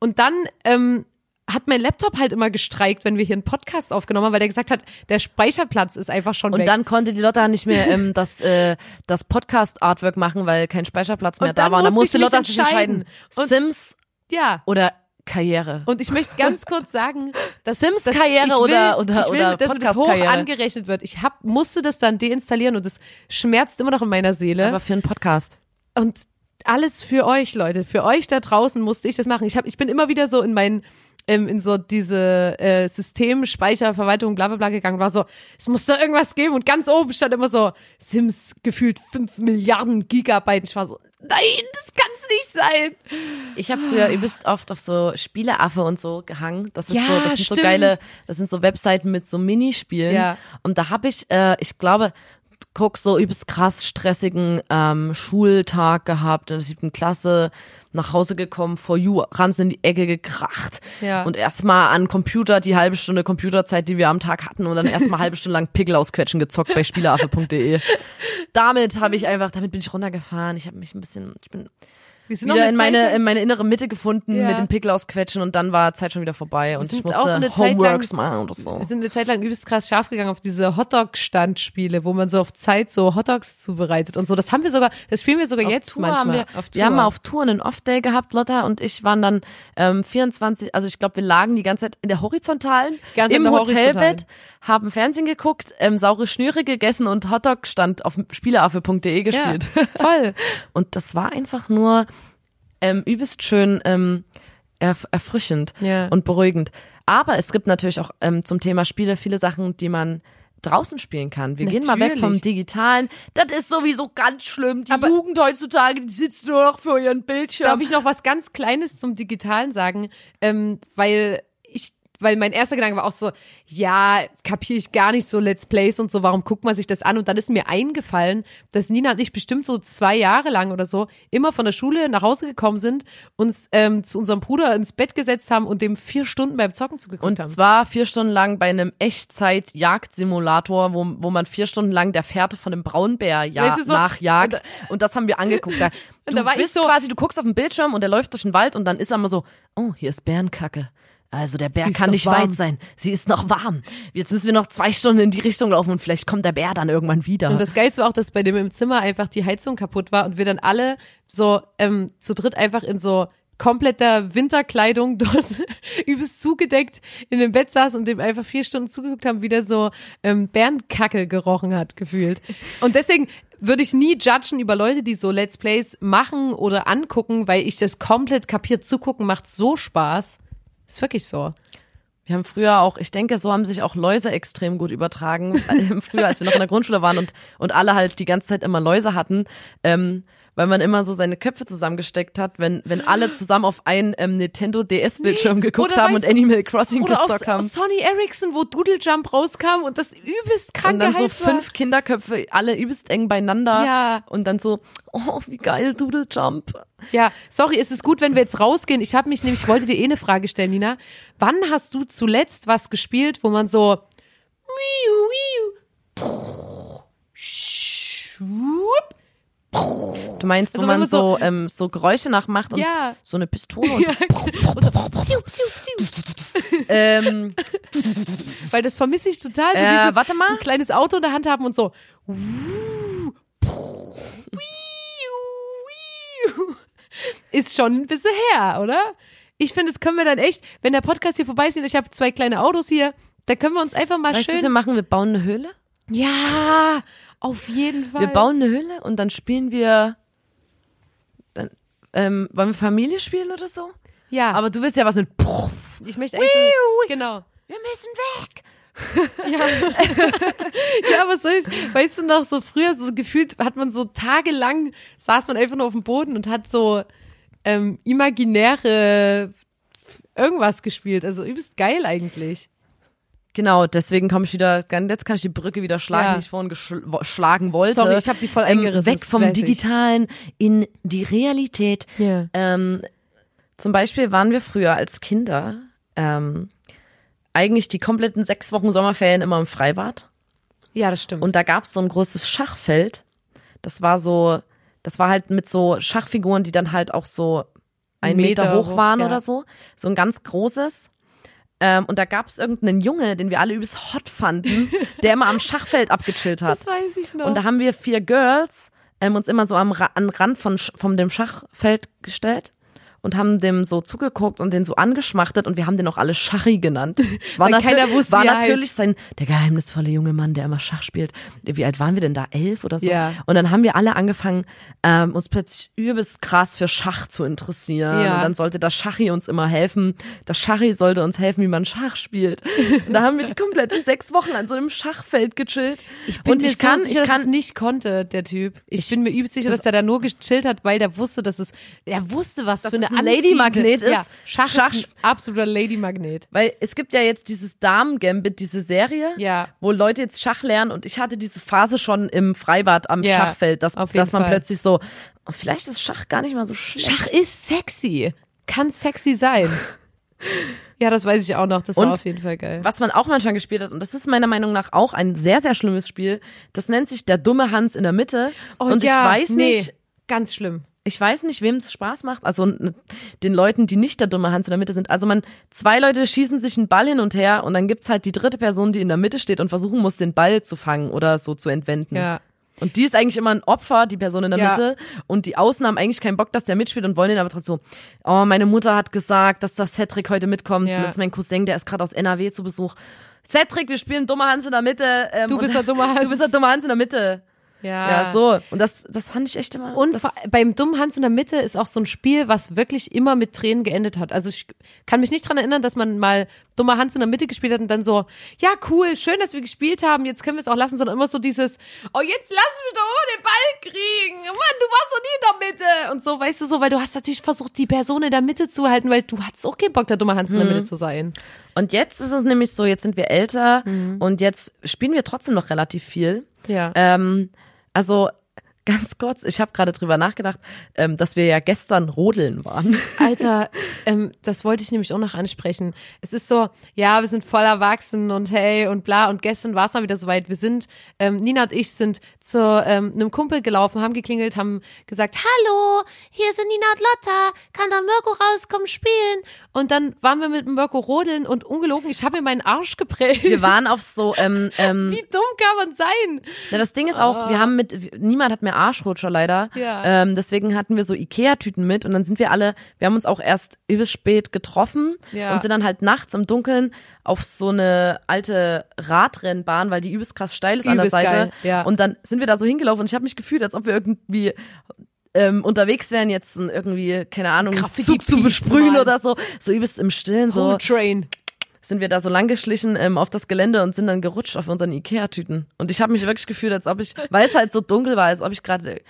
Und dann ähm, hat mein Laptop halt immer gestreikt, wenn wir hier einen Podcast aufgenommen haben, weil der gesagt hat, der Speicherplatz ist einfach schon Und weg. dann konnte die Lotta nicht mehr ähm, das, äh, das Podcast-Artwork machen, weil kein Speicherplatz mehr Und da war. Und dann musste Lotta sich entscheiden. Und- Sims ja. oder Karriere. Und ich möchte ganz kurz sagen, dass Sims dass Karriere will, oder- oder- ich will, oder dass mir das hoch Podcast-Karriere. angerechnet wird. Ich hab, musste das dann deinstallieren und es schmerzt immer noch in meiner Seele. Aber für einen Podcast. und alles für euch, Leute, für euch da draußen musste ich das machen. Ich hab, ich bin immer wieder so in meinen ähm, in so diese äh, System, Speicherverwaltung, bla bla bla gegangen, war so, es muss da irgendwas geben und ganz oben stand immer so, Sims gefühlt 5 Milliarden Gigabyte. Ich war so, nein, das kann's nicht sein. Ich habe früher übelst oft auf so Spieleaffe und so gehangen. Das ist Ja, so, das sind stimmt. so geile, das sind so Webseiten mit so Minispielen. Ja. Und da habe ich, äh, ich glaube, guck so übelst krass stressigen ähm, Schultag gehabt in der siebten Klasse, nach Hause gekommen, vor you, Ranz in die Ecke gekracht Ja. und erstmal an Computer die halbe Stunde Computerzeit, die wir am Tag hatten und dann erstmal halbe Stunde lang Pickel ausquetschen gezockt bei spieleaffe.de. <laughs> Damit habe ich einfach, damit bin ich runtergefahren. Ich habe mich ein bisschen, ich bin Wir sind wieder in meine, in meine innere Mitte gefunden Ja. mit dem Pickel ausquetschen und dann war Zeit schon wieder vorbei und ich musste auch eine Zeit Homeworks lang- machen oder so. Wir sind eine Zeit lang übelst krass scharf gegangen auf diese Hotdog-Standspiele, wo man so auf Zeit so Hotdogs zubereitet und so. Das haben wir sogar, das spielen wir sogar jetzt Tour manchmal. haben wir, auf Tour. wir haben mal auf Tour einen Off-Day gehabt, Lotta und ich waren dann ähm, 24, also ich glaube, wir lagen die ganze Zeit in der horizontalen, im Hotelbett, Horizontalen. Haben Fernsehen geguckt, ähm, saure Schnüre gegessen und Hotdog-Stand auf spieleaffe.de ja, gespielt. voll. <laughs> Und das war einfach nur ähm, übelst schön ähm, erf erfrischend Ja. und beruhigend. Aber es gibt natürlich auch ähm, zum Thema Spiele viele Sachen, die man draußen spielen kann. Wir gehen mal weg vom Natürlich. Digitalen. Das ist sowieso ganz schlimm. Die Aber- Jugend heutzutage, die sitzt nur noch vor ihren Bildschirm. Darf ich noch was ganz Kleines zum Digitalen sagen? Ähm, weil weil mein erster Gedanke war auch so, ja, kapiere ich gar nicht so Let's Plays und so, warum guckt man sich das an? Und dann ist mir eingefallen, dass Nina und ich bestimmt so zwei Jahre lang oder so immer von der Schule nach Hause gekommen sind, uns ähm, zu unserem Bruder ins Bett gesetzt haben und dem vier Stunden beim Zocken zugeguckt und haben. zwar vier Stunden lang bei einem Echtzeit-Jagdsimulator, wo, wo man vier Stunden lang der Fährte von einem Braunbär ja, Weißt du, so- nachjagt. und Und, das haben wir angeguckt. Da, <laughs> Und du da war ich bist so- quasi, du guckst auf den Bildschirm und der läuft durch den Wald und dann ist er immer so, oh, hier ist Bärenkacke. Also der Bär kann nicht warm. weit sein. Sie ist noch warm. Jetzt müssen wir noch zwei Stunden in die Richtung laufen und vielleicht kommt der Bär dann irgendwann wieder. Und das Geilste war auch, dass bei dem im Zimmer einfach die Heizung kaputt war und wir dann alle so ähm, zu dritt einfach in so kompletter Winterkleidung <laughs> dort übelst zugedeckt in dem Bett saß und dem einfach vier Stunden zugeguckt haben, wie der so ähm, Bärenkacke gerochen hat, gefühlt. Und deswegen würde ich nie judgen über Leute, die so Let's Plays machen oder angucken, weil ich das komplett kapiert zugucken macht so Spaß. Ist wirklich so. Wir haben früher auch, ich denke, so haben sich auch Läuse extrem gut übertragen. <laughs> Früher, als wir noch in der Grundschule waren und, und alle halt die ganze Zeit immer Läuse hatten, ähm, weil man immer so seine Köpfe zusammengesteckt hat, wenn, wenn alle zusammen auf einen ähm, Nintendo DS-Bildschirm geguckt oder haben und Animal Crossing Oder auf gezockt haben. Sony Ericsson, wo Doodle Jump rauskam und das übelst krank Und dann so gehypt war. fünf Kinderköpfe, alle übelst eng beieinander. Ja. Und dann so, oh, wie geil, Doodle Jump. Ja, sorry, ist es gut, wenn wir jetzt rausgehen? Ich habe mich nämlich, ich wollte dir eh eine Frage stellen, Nina. Wann hast du zuletzt was gespielt, wo man so wiu, wiu, schwupp, Du meinst, wo Also wenn man man so, so- ähm, so Geräusche nachmacht und Ja. so eine Pistole <laughs> und so. ähm, Weil das vermisse ich total. So Äh, dieses, warte mal. Ein kleines Auto in der Hand haben und so. Ist schon ein bisschen her, oder? Ich finde, das können wir dann echt, wenn der Podcast hier vorbei ist, ich habe zwei kleine Autos hier, da können wir uns einfach mal weißt du, was wir schön. machen? Wir bauen eine Höhle. Ja, auf jeden Fall. Wir bauen eine Höhle und dann spielen wir. Dann, ähm, wollen wir Familie spielen oder so? ja, Aber du willst ja was mit Puff. ich möchte eigentlich schon, genau. Wir müssen weg. <laughs> Ja. <laughs> ja, was soll ich, weißt du noch, so früher, so gefühlt hat man so tagelang, saß man einfach nur auf dem Boden und hat so ähm, imaginäre irgendwas gespielt. Also übelst geil eigentlich. Genau, deswegen komme ich wieder, jetzt kann ich die Brücke wieder schlagen, Ja. die ich vorhin geschlagen wollte. Sorry, ich habe die voll eingerissen. Ähm, weg vom. Digitalen in die Realität. Ja. Ähm, zum Beispiel waren wir früher als Kinder ähm, eigentlich die kompletten sechs Wochen Sommerferien immer im Freibad. Ja, das stimmt. Und da gab es so ein großes Schachfeld. Das war so, das war halt mit so Schachfiguren, die dann halt auch so ein Meter, Meter hoch hoch, waren ja. oder so. So ein ganz großes. Ähm, und da gab es irgendeinen Junge, den wir alle übelst hot fanden, <laughs> der immer am Schachfeld abgechillt hat. das weiß ich noch. Und da haben wir vier Girls ähm, uns immer so am Ra an Rand von, von dem Schachfeld gestellt und haben dem so zugeguckt und den so angeschmachtet und wir haben den auch alle Schachi genannt. <laughs> War, keiner wusste, war natürlich sein, der geheimnisvolle junge Mann, der immer Schach spielt. Wie alt waren wir denn da? Elf oder so? Ja. Und dann haben wir alle angefangen, ähm, uns plötzlich übelst krass für Schach zu interessieren. Ja. Und dann sollte das Schachi uns immer helfen. Das Schachi sollte uns helfen, wie man Schach spielt. Und da haben wir die kompletten sechs Wochen an so einem Schachfeld gechillt. ich bin und mir ich kann, sicher, ich dass kann, es nicht konnte, der Typ. Ich, bin mir übelst sicher, dass der da nur gechillt hat, weil der wusste, dass es, er wusste, was Dass für eine es ein Lady-Magnet ist. Ja, Schach, Schach- ist ein absoluter Lady-Magnet. Weil es gibt ja jetzt dieses Damen-Gambit, diese Serie, Ja. wo Leute jetzt Schach lernen und ich hatte diese Phase schon im Freibad am Ja, Schachfeld, dass, dass man Fall. plötzlich so, oh, vielleicht ist Schach gar nicht mal so schlecht. Schach ist sexy. Kann sexy sein. <laughs> ja, das weiß ich auch noch. Das war Und auf jeden Fall geil. Was man auch manchmal gespielt hat, und das ist meiner Meinung nach auch ein sehr, sehr schlimmes Spiel, das nennt sich der dumme Hans in der Mitte. Oh und ja, ich weiß nee, nicht, Ganz schlimm. Ich weiß nicht, wem es Spaß macht. Also den Leuten, die nicht der dumme Hans in der Mitte sind. Also man, zwei Leute schießen sich einen Ball hin und her und dann gibt's halt die dritte Person, die in der Mitte steht und versuchen muss, den Ball zu fangen oder so zu entwenden. Ja. Und die ist eigentlich immer ein Opfer, die Person in der Ja. Mitte. Und die Außen haben eigentlich keinen Bock, dass der mitspielt und wollen ihn aber trotzdem so, oh, meine Mutter hat gesagt, dass das Cedric heute mitkommt. Ja. Und das ist mein Cousin, der ist gerade aus NRW zu Besuch. Cedric, wir spielen dummer Hans in der Mitte. Ähm, Du bist der <laughs> dumme Hans. Du bist der dumme Hans in der Mitte. Ja. Ja, so. Und das, das fand ich echt immer. Und beim dummen Hans in der Mitte ist auch so ein Spiel, was wirklich immer mit Tränen geendet hat. Also ich kann mich nicht dran erinnern, dass man mal dummer Hans in der Mitte gespielt hat und dann so, ja cool, schön, dass wir gespielt haben, jetzt können wir es auch lassen, sondern immer so dieses, oh jetzt lass mich doch den Ball kriegen, Mann, du warst doch nie in der Mitte und so, weißt du so, weil du hast natürlich versucht, die Person in der Mitte zu halten, weil du hattest auch keinen Bock, der dumme Hans in der Mitte zu sein. und jetzt ist es nämlich so, jetzt sind wir älter Mhm. und jetzt spielen wir trotzdem noch relativ viel. Ja. Ähm, also ganz kurz, ich habe gerade drüber nachgedacht, ähm, dass wir ja gestern rodeln waren. <laughs> Alter, ähm, das wollte ich nämlich auch noch ansprechen. Es ist so, ja, wir sind voll erwachsen und hey und bla. Und gestern war es mal wieder soweit. Wir sind, ähm, Nina und ich sind zu ähm, einem Kumpel gelaufen, haben geklingelt, haben gesagt, hallo, hier sind Nina und Lotta, kann da Mirko rauskommen spielen? Und dann waren wir mit Mirko rodeln und ungelogen, ich habe mir meinen Arsch geprellt. Wir waren <laughs> auf so, ähm, ähm, Wie dumm kann man sein? Na, das Ding ist auch, wir haben mit, niemand hat mehr Arschrutscher leider. Ja. Ähm, deswegen hatten wir so Ikea-Tüten mit und dann sind wir alle, wir haben uns auch erst übelst spät getroffen Ja. und sind dann halt nachts im Dunkeln auf so eine alte Radrennbahn, weil die übelst krass steil ist an der Übelst Seite. geil, ja. Und dann sind wir da so hingelaufen und ich habe mich gefühlt, als ob wir irgendwie ähm, unterwegs wären, jetzt irgendwie, keine Ahnung, Zug zu besprühen malen. oder so. So übelst im Stillen, so Cool Train. Sind wir da so lang geschlichen ähm, auf das Gelände und sind dann gerutscht auf unseren Ikea-Tüten. Und ich habe mich wirklich gefühlt, als ob ich, weil es halt so dunkel war, als ob ich gerade,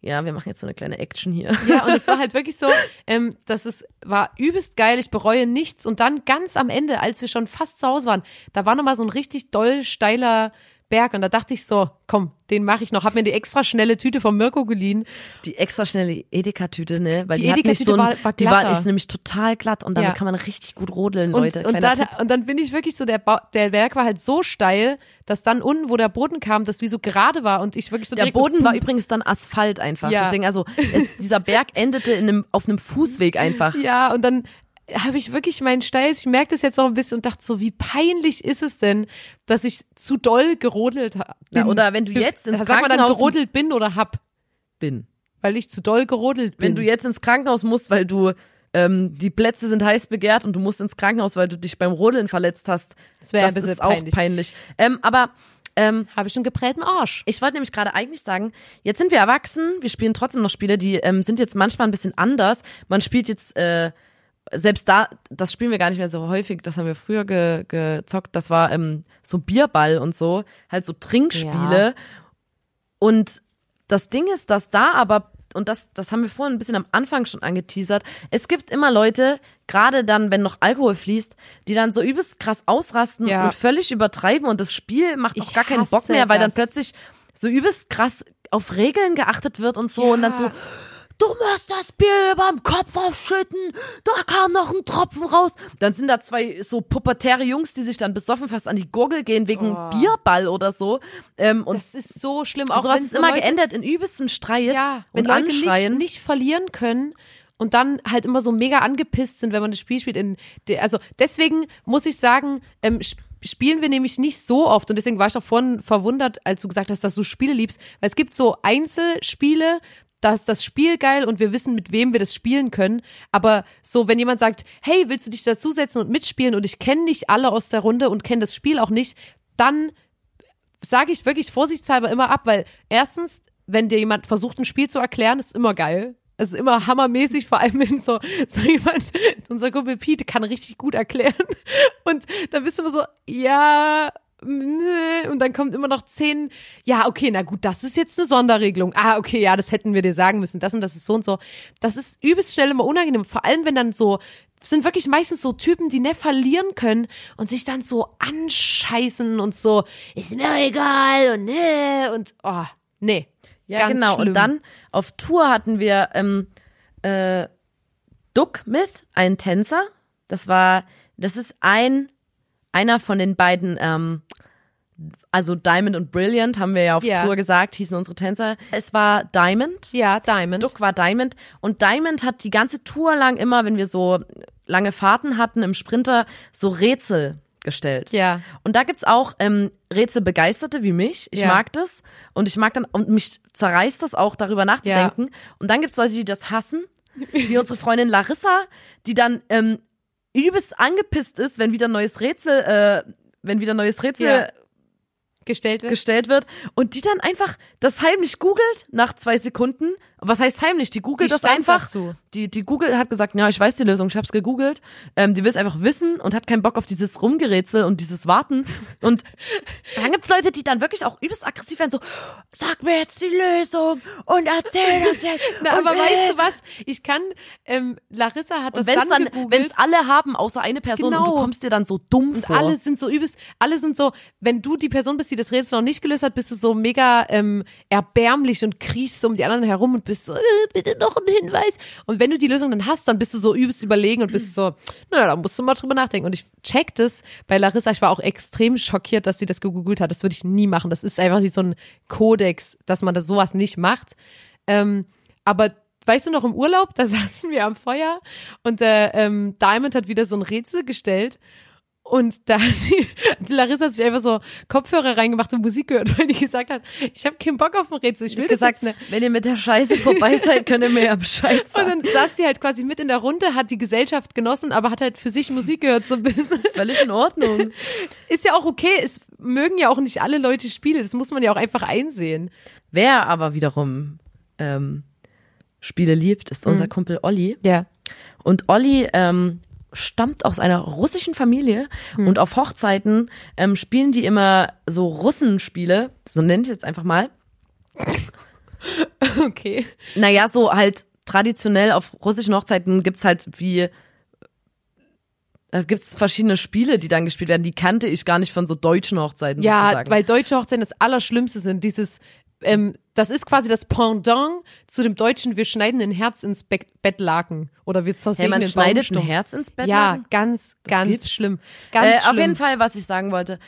ja, wir machen jetzt so eine kleine Action hier. Ja, und es war halt <laughs> wirklich so, ähm, dass es war übelst geil, ich bereue nichts. Und dann ganz am Ende, als wir schon fast zu Hause waren, da war nochmal so ein richtig doll steiler Berg. Und da dachte ich so, komm, den mache ich noch. Hab mir die extra schnelle Tüte von Mirko geliehen. Die extra schnelle Edeka-Tüte, ne? Weil Die die, Edeka-Tüte so ein, war- war die war ist nämlich total glatt und damit Ja. kann man richtig gut rodeln, Und, Leute. und, Kleiner da, und dann bin ich wirklich so, der, ba der Berg war halt so steil, dass dann unten, wo der Boden kam, das wie so gerade war und ich wirklich so Der Boden so, war übrigens dann Asphalt einfach. Ja. Deswegen, also, es, dieser Berg endete in einem, auf einem Fußweg einfach. Ja, und dann habe ich wirklich meinen Steiß, ich merke das jetzt auch ein bisschen und dachte so, wie peinlich ist es denn, dass ich zu doll gerodelt habe. Ja, oder wenn du jetzt ins Sag mal dann Krankenhaus gerodelt bin oder hab, bin. weil ich zu doll gerodelt bin. Wenn du jetzt ins Krankenhaus musst, weil du ähm, die Plätze sind heiß begehrt und du musst ins Krankenhaus, weil du dich beim Rodeln verletzt hast. Das das bisschen ist auch peinlich. Ähm, aber ähm, habe ich einen geprellten Arsch. ich wollte nämlich gerade eigentlich sagen, jetzt sind wir erwachsen, wir spielen trotzdem noch Spiele, die ähm, sind jetzt manchmal ein bisschen anders. Man spielt jetzt äh, selbst da, das spielen wir gar nicht mehr so häufig, das haben wir früher ge, gezockt, das war ähm, so Bierball und so, halt so Trinkspiele. Und das Ding ist, dass da aber, und das, das haben wir vorhin ein bisschen am Anfang schon angeteasert, es gibt immer Leute, gerade dann, wenn noch Alkohol fließt, die dann so übelst krass ausrasten Ja. und völlig übertreiben und das Spiel macht auch Ich gar keinen Bock mehr, weil dann das. plötzlich so übelst krass auf Regeln geachtet wird und so Ja. und dann so, du musst das Bier überm Kopf aufschütten, da kam noch ein Tropfen raus. Dann sind da zwei so pubertäre Jungs, die sich dann besoffen fast an die Gurgel gehen wegen Oh. Bierball oder so. Ähm, und Das ist so schlimm. Auch sowas ist immer Leute, geendet in übelsten Streit Ja, wenn und Leute nicht, Anschreien. nicht verlieren können und dann halt immer so mega angepisst sind, wenn man das Spiel spielt. In de, also deswegen muss ich sagen, ähm, sp- spielen wir nämlich nicht so oft und deswegen war ich auch vorhin verwundert, als du gesagt hast, dass du Spiele liebst, weil es gibt so Einzelspiele, da ist das Spiel geil und wir wissen, mit wem wir das spielen können. Aber so, wenn jemand sagt, hey, willst du dich dazusetzen und mitspielen und ich kenne nicht alle aus der Runde und kenne das Spiel auch nicht, dann sage ich wirklich vorsichtshalber immer ab, weil erstens, wenn dir jemand versucht, ein Spiel zu erklären, ist immer geil. Es ist immer hammermäßig, vor allem wenn so, so jemand, unser Kumpel Pete kann richtig gut erklären. Und dann bist du immer so, ja. Und dann kommt immer noch zehn, ja, okay, na gut, das ist jetzt eine Sonderregelung. Ah, okay, ja, das hätten wir dir sagen müssen. Das und das ist so und so. Das ist übelst schnell immer unangenehm. Vor allem, wenn dann so, sind wirklich meistens so Typen, die nicht verlieren können und sich dann so anscheißen und so, ist mir egal und nee, und oh, nee. Ja, Ganz genau. schlimm. Und dann auf Tour hatten wir ähm, äh, Duck mit, einen Tänzer. Das war, das ist ein, einer von den beiden, ähm, also Diamond und Brilliant haben wir ja auf Ja. Tour gesagt, hießen unsere Tänzer. Es war Diamond. Ja, Diamond. Duck war Diamond und Diamond hat die ganze Tour lang immer, wenn wir so lange Fahrten hatten im Sprinter, so Rätsel gestellt. Ja. Und da gibt's auch ähm, Rätselbegeisterte wie mich. Ich Ja. mag das und ich mag dann und mich zerreißt das auch darüber nachzudenken. Und dann gibt's Leute, die das hassen, wie unsere Freundin Larissa, die dann ähm, übelst angepisst ist, wenn wieder ein neues Rätsel, äh, wenn wieder neues Rätsel Ja. gestellt wird. gestellt wird und die dann einfach das heimlich googelt nach zwei Sekunden Was heißt heimlich? Die googelt Die das einfach. dazu. Die, die Google hat gesagt, ja, ich weiß die Lösung, ich hab's gegoogelt. Ähm, die will es einfach wissen und hat keinen Bock auf dieses Rumgerätsel und dieses Warten. <laughs> Und dann gibt's Leute, die dann wirklich auch übelst aggressiv werden, so, sag mir jetzt die Lösung und erzähl das jetzt. <laughs> Na, aber äh, weißt du was? Ich kann, ähm, Larissa hat das Und wenn's dann, dann, gegoogelt. wenn's alle haben, außer eine Person, und du Genau. kommst dir dann so dumm Und vor. alle sind so übelst, alle sind so, wenn du die Person bist, die das Rätsel noch nicht gelöst hat, bist du so mega ähm, erbärmlich und kriechst so um die anderen herum und bist so, äh, bitte noch ein Hinweis. Und wenn du die Lösung dann hast, dann bist du so übelst überlegen und bist so, naja, da musst du mal drüber nachdenken. Und ich check das bei Larissa, ich war auch extrem schockiert, dass sie das gegoogelt hat. Das würde ich nie machen. Das ist einfach wie so ein Kodex, dass man das sowas nicht macht. Ähm, aber weißt du noch im Urlaub, <laughs> da saßen wir am Feuer und der ähm, Diamond hat wieder so ein Rätsel gestellt und da hat die, Larissa sich einfach so Kopfhörer reingemacht und Musik gehört, weil die gesagt hat, ich habe keinen Bock auf ein Rätsel, ich will das gesagt, jetzt nicht. wenn ihr mit der Scheiße vorbei <laughs> seid, könnt ihr mir ja Bescheid Und sagen. dann saß sie halt quasi mit in der Runde, hat die Gesellschaft genossen, aber hat halt für sich Musik gehört so ein bisschen. Völlig in Ordnung. Ist ja auch okay, es mögen ja auch nicht alle Leute Spiele, das muss man ja auch einfach einsehen. Wer aber wiederum ähm, Spiele liebt, ist unser Kumpel Olli. Ja. Und Olli ähm, stammt aus einer russischen Familie und auf Hochzeiten ähm, spielen die immer so Russenspiele, so nenne ich jetzt einfach mal. <laughs> Okay. Naja, so halt traditionell auf russischen Hochzeiten gibt's halt wie da gibt's verschiedene Spiele, die dann gespielt werden. Die kannte ich gar nicht von so deutschen Hochzeiten Ja, sozusagen. weil deutsche Hochzeiten das Allerschlimmste sind. Dieses, ähm, das ist quasi das Pendant zu dem deutschen, wir schneiden ein Herz ins Be Bettlaken oder wir hey, zersägen man den schneidet ein. Herz ins Bett. Ja, ganz, ganz gibt's? schlimm. Ganz Äh, schlimm. auf jeden Fall, was ich sagen wollte.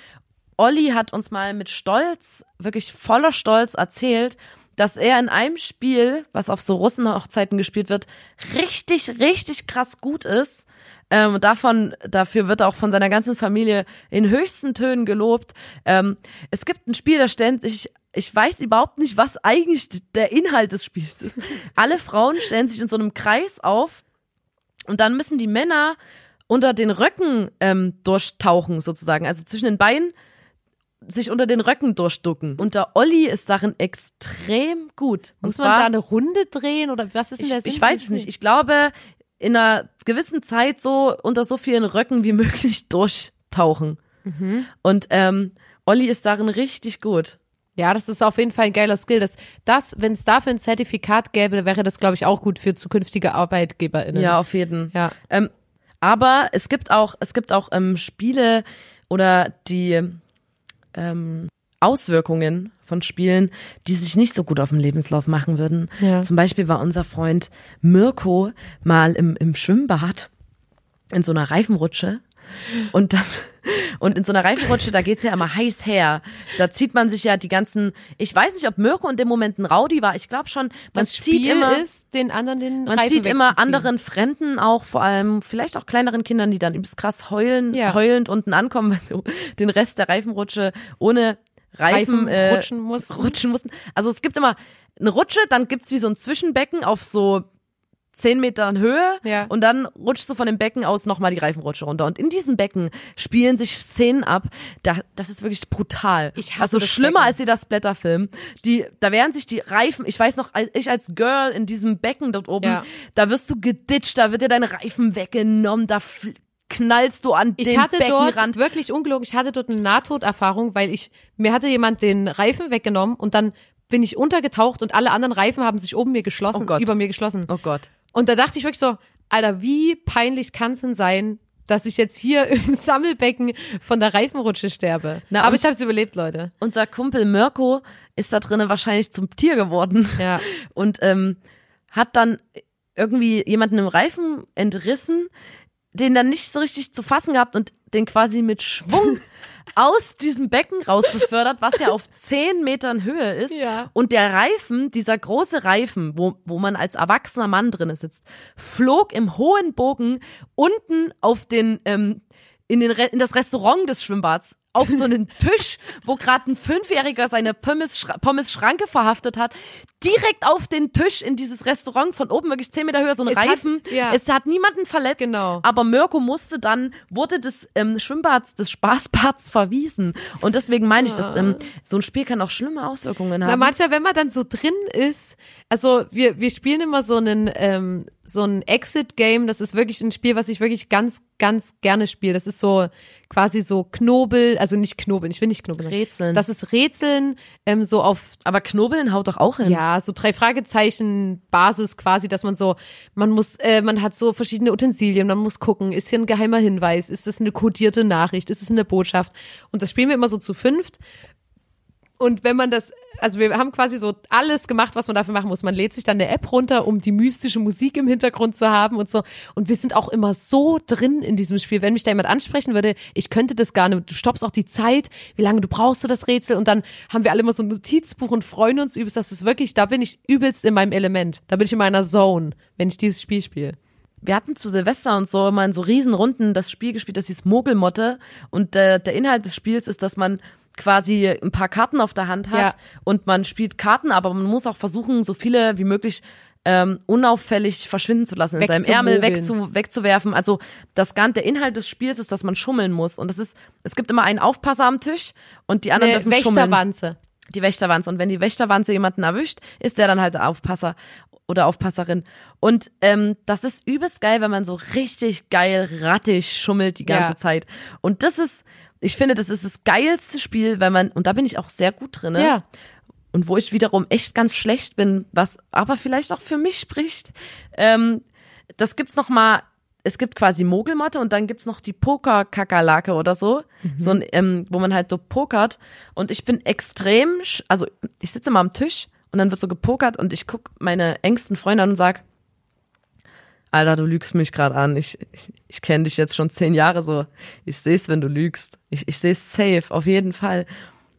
Olli hat uns mal mit Stolz, wirklich voller Stolz erzählt, dass er in einem Spiel, was auf so Russenhochzeiten gespielt wird, richtig, richtig krass gut ist. Ähm, davon, dafür wird er auch von seiner ganzen Familie in höchsten Tönen gelobt. Ähm, es gibt ein Spiel, da stellt sich, ich weiß überhaupt nicht, was eigentlich der Inhalt des Spiels ist. <laughs> Alle Frauen stellen sich in so einem Kreis auf und dann müssen die Männer unter den Röcken ähm, durchtauchen, sozusagen. Also zwischen den Beinen sich unter den Röcken durchducken. Und der Olli ist darin extrem gut. Und Muss man zwar, da eine Runde drehen oder was ist denn ich, der Sinn ich weiß es nicht. Ich glaube, in einer gewissen Zeit so unter so vielen Röcken wie <laughs> möglich durchtauchen. Mhm. Und ähm, Olli ist darin richtig gut. Ja, das ist auf jeden Fall ein geiler Skill. Das, das wenn es dafür ein Zertifikat gäbe, wäre das, glaube ich, auch gut für zukünftige ArbeitgeberInnen. Ja, auf jeden. Ja. Ähm, aber es gibt auch, es gibt auch ähm, Spiele oder die ähm, Auswirkungen von Spielen, die sich nicht so gut auf dem Lebenslauf machen würden. Ja. Zum Beispiel war unser Freund Mirko mal im, im Schwimmbad in so einer Reifenrutsche. Und dann, <laughs> und in so einer Reifenrutsche, da geht's ja immer heiß her. Da zieht man sich ja die ganzen, ich weiß nicht, ob Mirko in dem Moment ein Rowdy war. Ich glaube schon, man Das zieht Spiel immer. ist, den anderen den Man Reifen sieht immer anderen Fremden auch, vor allem vielleicht auch kleineren Kindern, die dann übelst krass heulen, Ja. heulend unten ankommen, <laughs> weil sie den Rest der Reifenrutsche ohne Reifen, Reifen äh, rutschen mussten. rutschen mussten. Also es gibt immer eine Rutsche, dann gibt's wie so ein Zwischenbecken auf so zehn Metern Höhe Ja. und dann rutschst du von dem Becken aus nochmal die Reifenrutsche runter. Und in diesem Becken spielen sich Szenen ab, da, das ist wirklich brutal. Ich also schlimmer Becken. als jeder Splatterfilm. Die, da werden sich die Reifen, ich weiß noch, als ich als Girl in diesem Becken dort oben, Ja. da wirst du geditscht, da wird dir dein Reifen weggenommen, da knallst du an Ich den hatte dort Beckenrand. wirklich ungelogen, ich hatte dort eine Nahtoderfahrung, weil ich mir hatte jemand den Reifen weggenommen und dann bin ich untergetaucht und alle anderen Reifen haben sich oben mir geschlossen, Oh Gott. über mir geschlossen. Oh Gott. Und da dachte ich wirklich so, Alter, wie peinlich kann es denn sein, dass ich jetzt hier <laughs> im Sammelbecken von der Reifenrutsche sterbe? Na, Aber ich habe es überlebt, Leute. Unser Kumpel Mirko ist da drinnen wahrscheinlich zum Tier geworden. Ja. <laughs> und ähm, hat dann irgendwie jemanden im Reifen entrissen, den dann nicht so richtig zu fassen gehabt und den quasi mit Schwung <laughs> aus diesem Becken rausbefördert, was ja auf zehn Metern Höhe ist. Ja. Und der Reifen, dieser große Reifen, wo, wo man als erwachsener Mann drinne sitzt, flog im hohen Bogen unten auf den, ähm, in, den Re in das Restaurant des Schwimmbads auf so einen Tisch, wo gerade ein Fünfjähriger seine Pommes, Pommes Schranke verhaftet hat, direkt auf den Tisch in dieses Restaurant von oben wirklich zehn Meter höher, so ein Es hat- Reifen. ja. Es hat niemanden verletzt. Genau. Aber Mirko musste dann, wurde des ähm, Schwimmbads, des Spaßbads verwiesen. Und deswegen meine ich, dass ähm, so ein Spiel kann auch schlimme Auswirkungen haben. Na, manchmal, wenn man dann so drin ist, also wir, wir spielen immer so einen, ähm, so ein Exit-Game, das ist wirklich ein Spiel, was ich wirklich ganz, ganz gerne spiele. Das ist so quasi so Knobel, also nicht Knobeln, ich will nicht Knobeln. Rätseln. Das ist Rätseln, ähm, so auf aber Knobeln haut doch auch hin. ja, so drei Fragezeichen Basis quasi, dass man so, man muss, äh, man hat so verschiedene Utensilien, man muss gucken, ist hier ein geheimer Hinweis, ist es eine kodierte Nachricht, ist es eine Botschaft? Und das spielen wir immer so zu fünft. Und wenn man das, also wir haben quasi so alles gemacht, was man dafür machen muss. Man lädt sich dann eine App runter, um die mystische Musik im Hintergrund zu haben und so. Und wir sind auch immer so drin in diesem Spiel. Wenn mich da jemand ansprechen würde, ich könnte das gar nicht. Du stoppst auch die Zeit, wie lange du brauchst du das Rätsel. Und dann haben wir alle immer so ein Notizbuch und freuen uns übelst. Das ist wirklich, da bin ich übelst in meinem Element. Da bin ich in meiner Zone, wenn ich dieses Spiel spiele. wir hatten zu Silvester und so immer in so Riesenrunden das Spiel gespielt, das hieß Mogelmotte. Und der, der Inhalt des Spiels ist, dass man quasi ein paar Karten auf der Hand hat Ja. und man spielt Karten, aber man muss auch versuchen, so viele wie möglich ähm, unauffällig verschwinden zu lassen, in seinem Ärmel wegzu, wegzuwerfen. Also das ganze der Inhalt des Spiels ist, dass man schummeln muss. Und das ist, es gibt immer einen Aufpasser am Tisch und die anderen Eine dürfen schummeln. Wächterwanze. Die Wächterwanze. Und wenn die Wächterwanze jemanden erwischt, ist der dann halt der Aufpasser oder Aufpasserin. Und ähm, das ist übelst geil, wenn man so richtig geil rattig schummelt die ganze Ja. Zeit. Und das ist, ich finde, das ist das geilste Spiel, weil man, und da bin ich auch sehr gut drin. Ja. Und wo ich wiederum echt ganz schlecht bin, was aber vielleicht auch für mich spricht. Ähm, das gibt's noch mal. Es gibt quasi Mogelmatte und dann gibt's noch die Poker-Kakerlake oder so, so ein, ähm, wo man halt so pokert. Und ich bin extrem, also ich sitze mal am Tisch und dann wird so gepokert und ich guck meine engsten Freunde an und sag, Alter, du lügst mich gerade an. Ich, ich, ich kenne dich jetzt schon zehn Jahre so. Ich seh's, wenn du lügst. Ich, ich seh's safe, auf jeden Fall.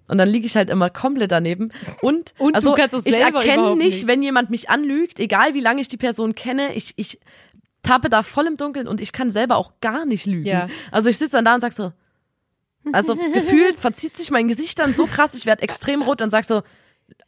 Und dann liege ich halt immer komplett daneben. Und, <laughs> Und du also, kannst es ich erkenne nicht, nicht. wenn jemand mich anlügt, egal wie lange ich die Person kenne, ich, ich tappe da voll im Dunkeln und ich kann selber auch gar nicht lügen. Ja. Also ich sitze dann da und sag so, also <laughs> gefühlt verzieht sich mein Gesicht dann so krass, ich werde extrem rot und sag so,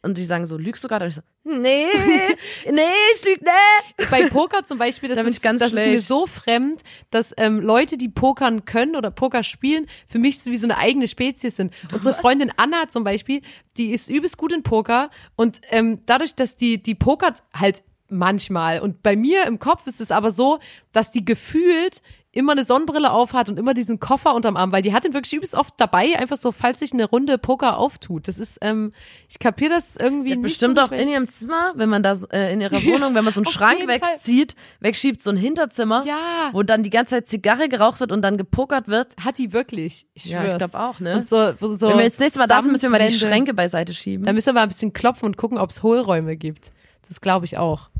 und die sagen so, lügst du gerade? Und ich so, nee, <laughs> nee, ich lüg, nee. Bei Poker zum Beispiel, <laughs> das, Da ist, das ist mir so fremd, dass ähm, Leute, die pokern können oder Poker spielen, für mich wie so eine eigene Spezies sind. Unsere Freundin Anna zum Beispiel, die ist übelst gut in Poker und ähm, dadurch, dass die, die pokert halt manchmal und bei mir im Kopf ist es aber so, dass die gefühlt immer eine Sonnenbrille aufhat und immer diesen Koffer unterm Arm, weil die hat ihn wirklich übelst oft dabei, einfach so, falls sich eine Runde Poker auftut. Das ist, ähm, ich kapiere das irgendwie nicht Bestimmt so auch in ihrem Zimmer, wenn man da äh, in ihrer Wohnung, wenn man so einen <laughs> Schrank jeden Fall. wegzieht, wegschiebt, so ein Hinterzimmer, Ja. wo dann die ganze Zeit Zigarre geraucht wird und dann gepokert wird. Hat die wirklich? Ich Ja, ich schwör's. glaub auch, ne? Und so, so, so Wenn wir jetzt nächstes Mal da sind, müssen wir mal die. Schränke beiseite schieben. Da müssen wir mal ein bisschen klopfen und gucken, ob es Hohlräume gibt. Das glaube ich auch.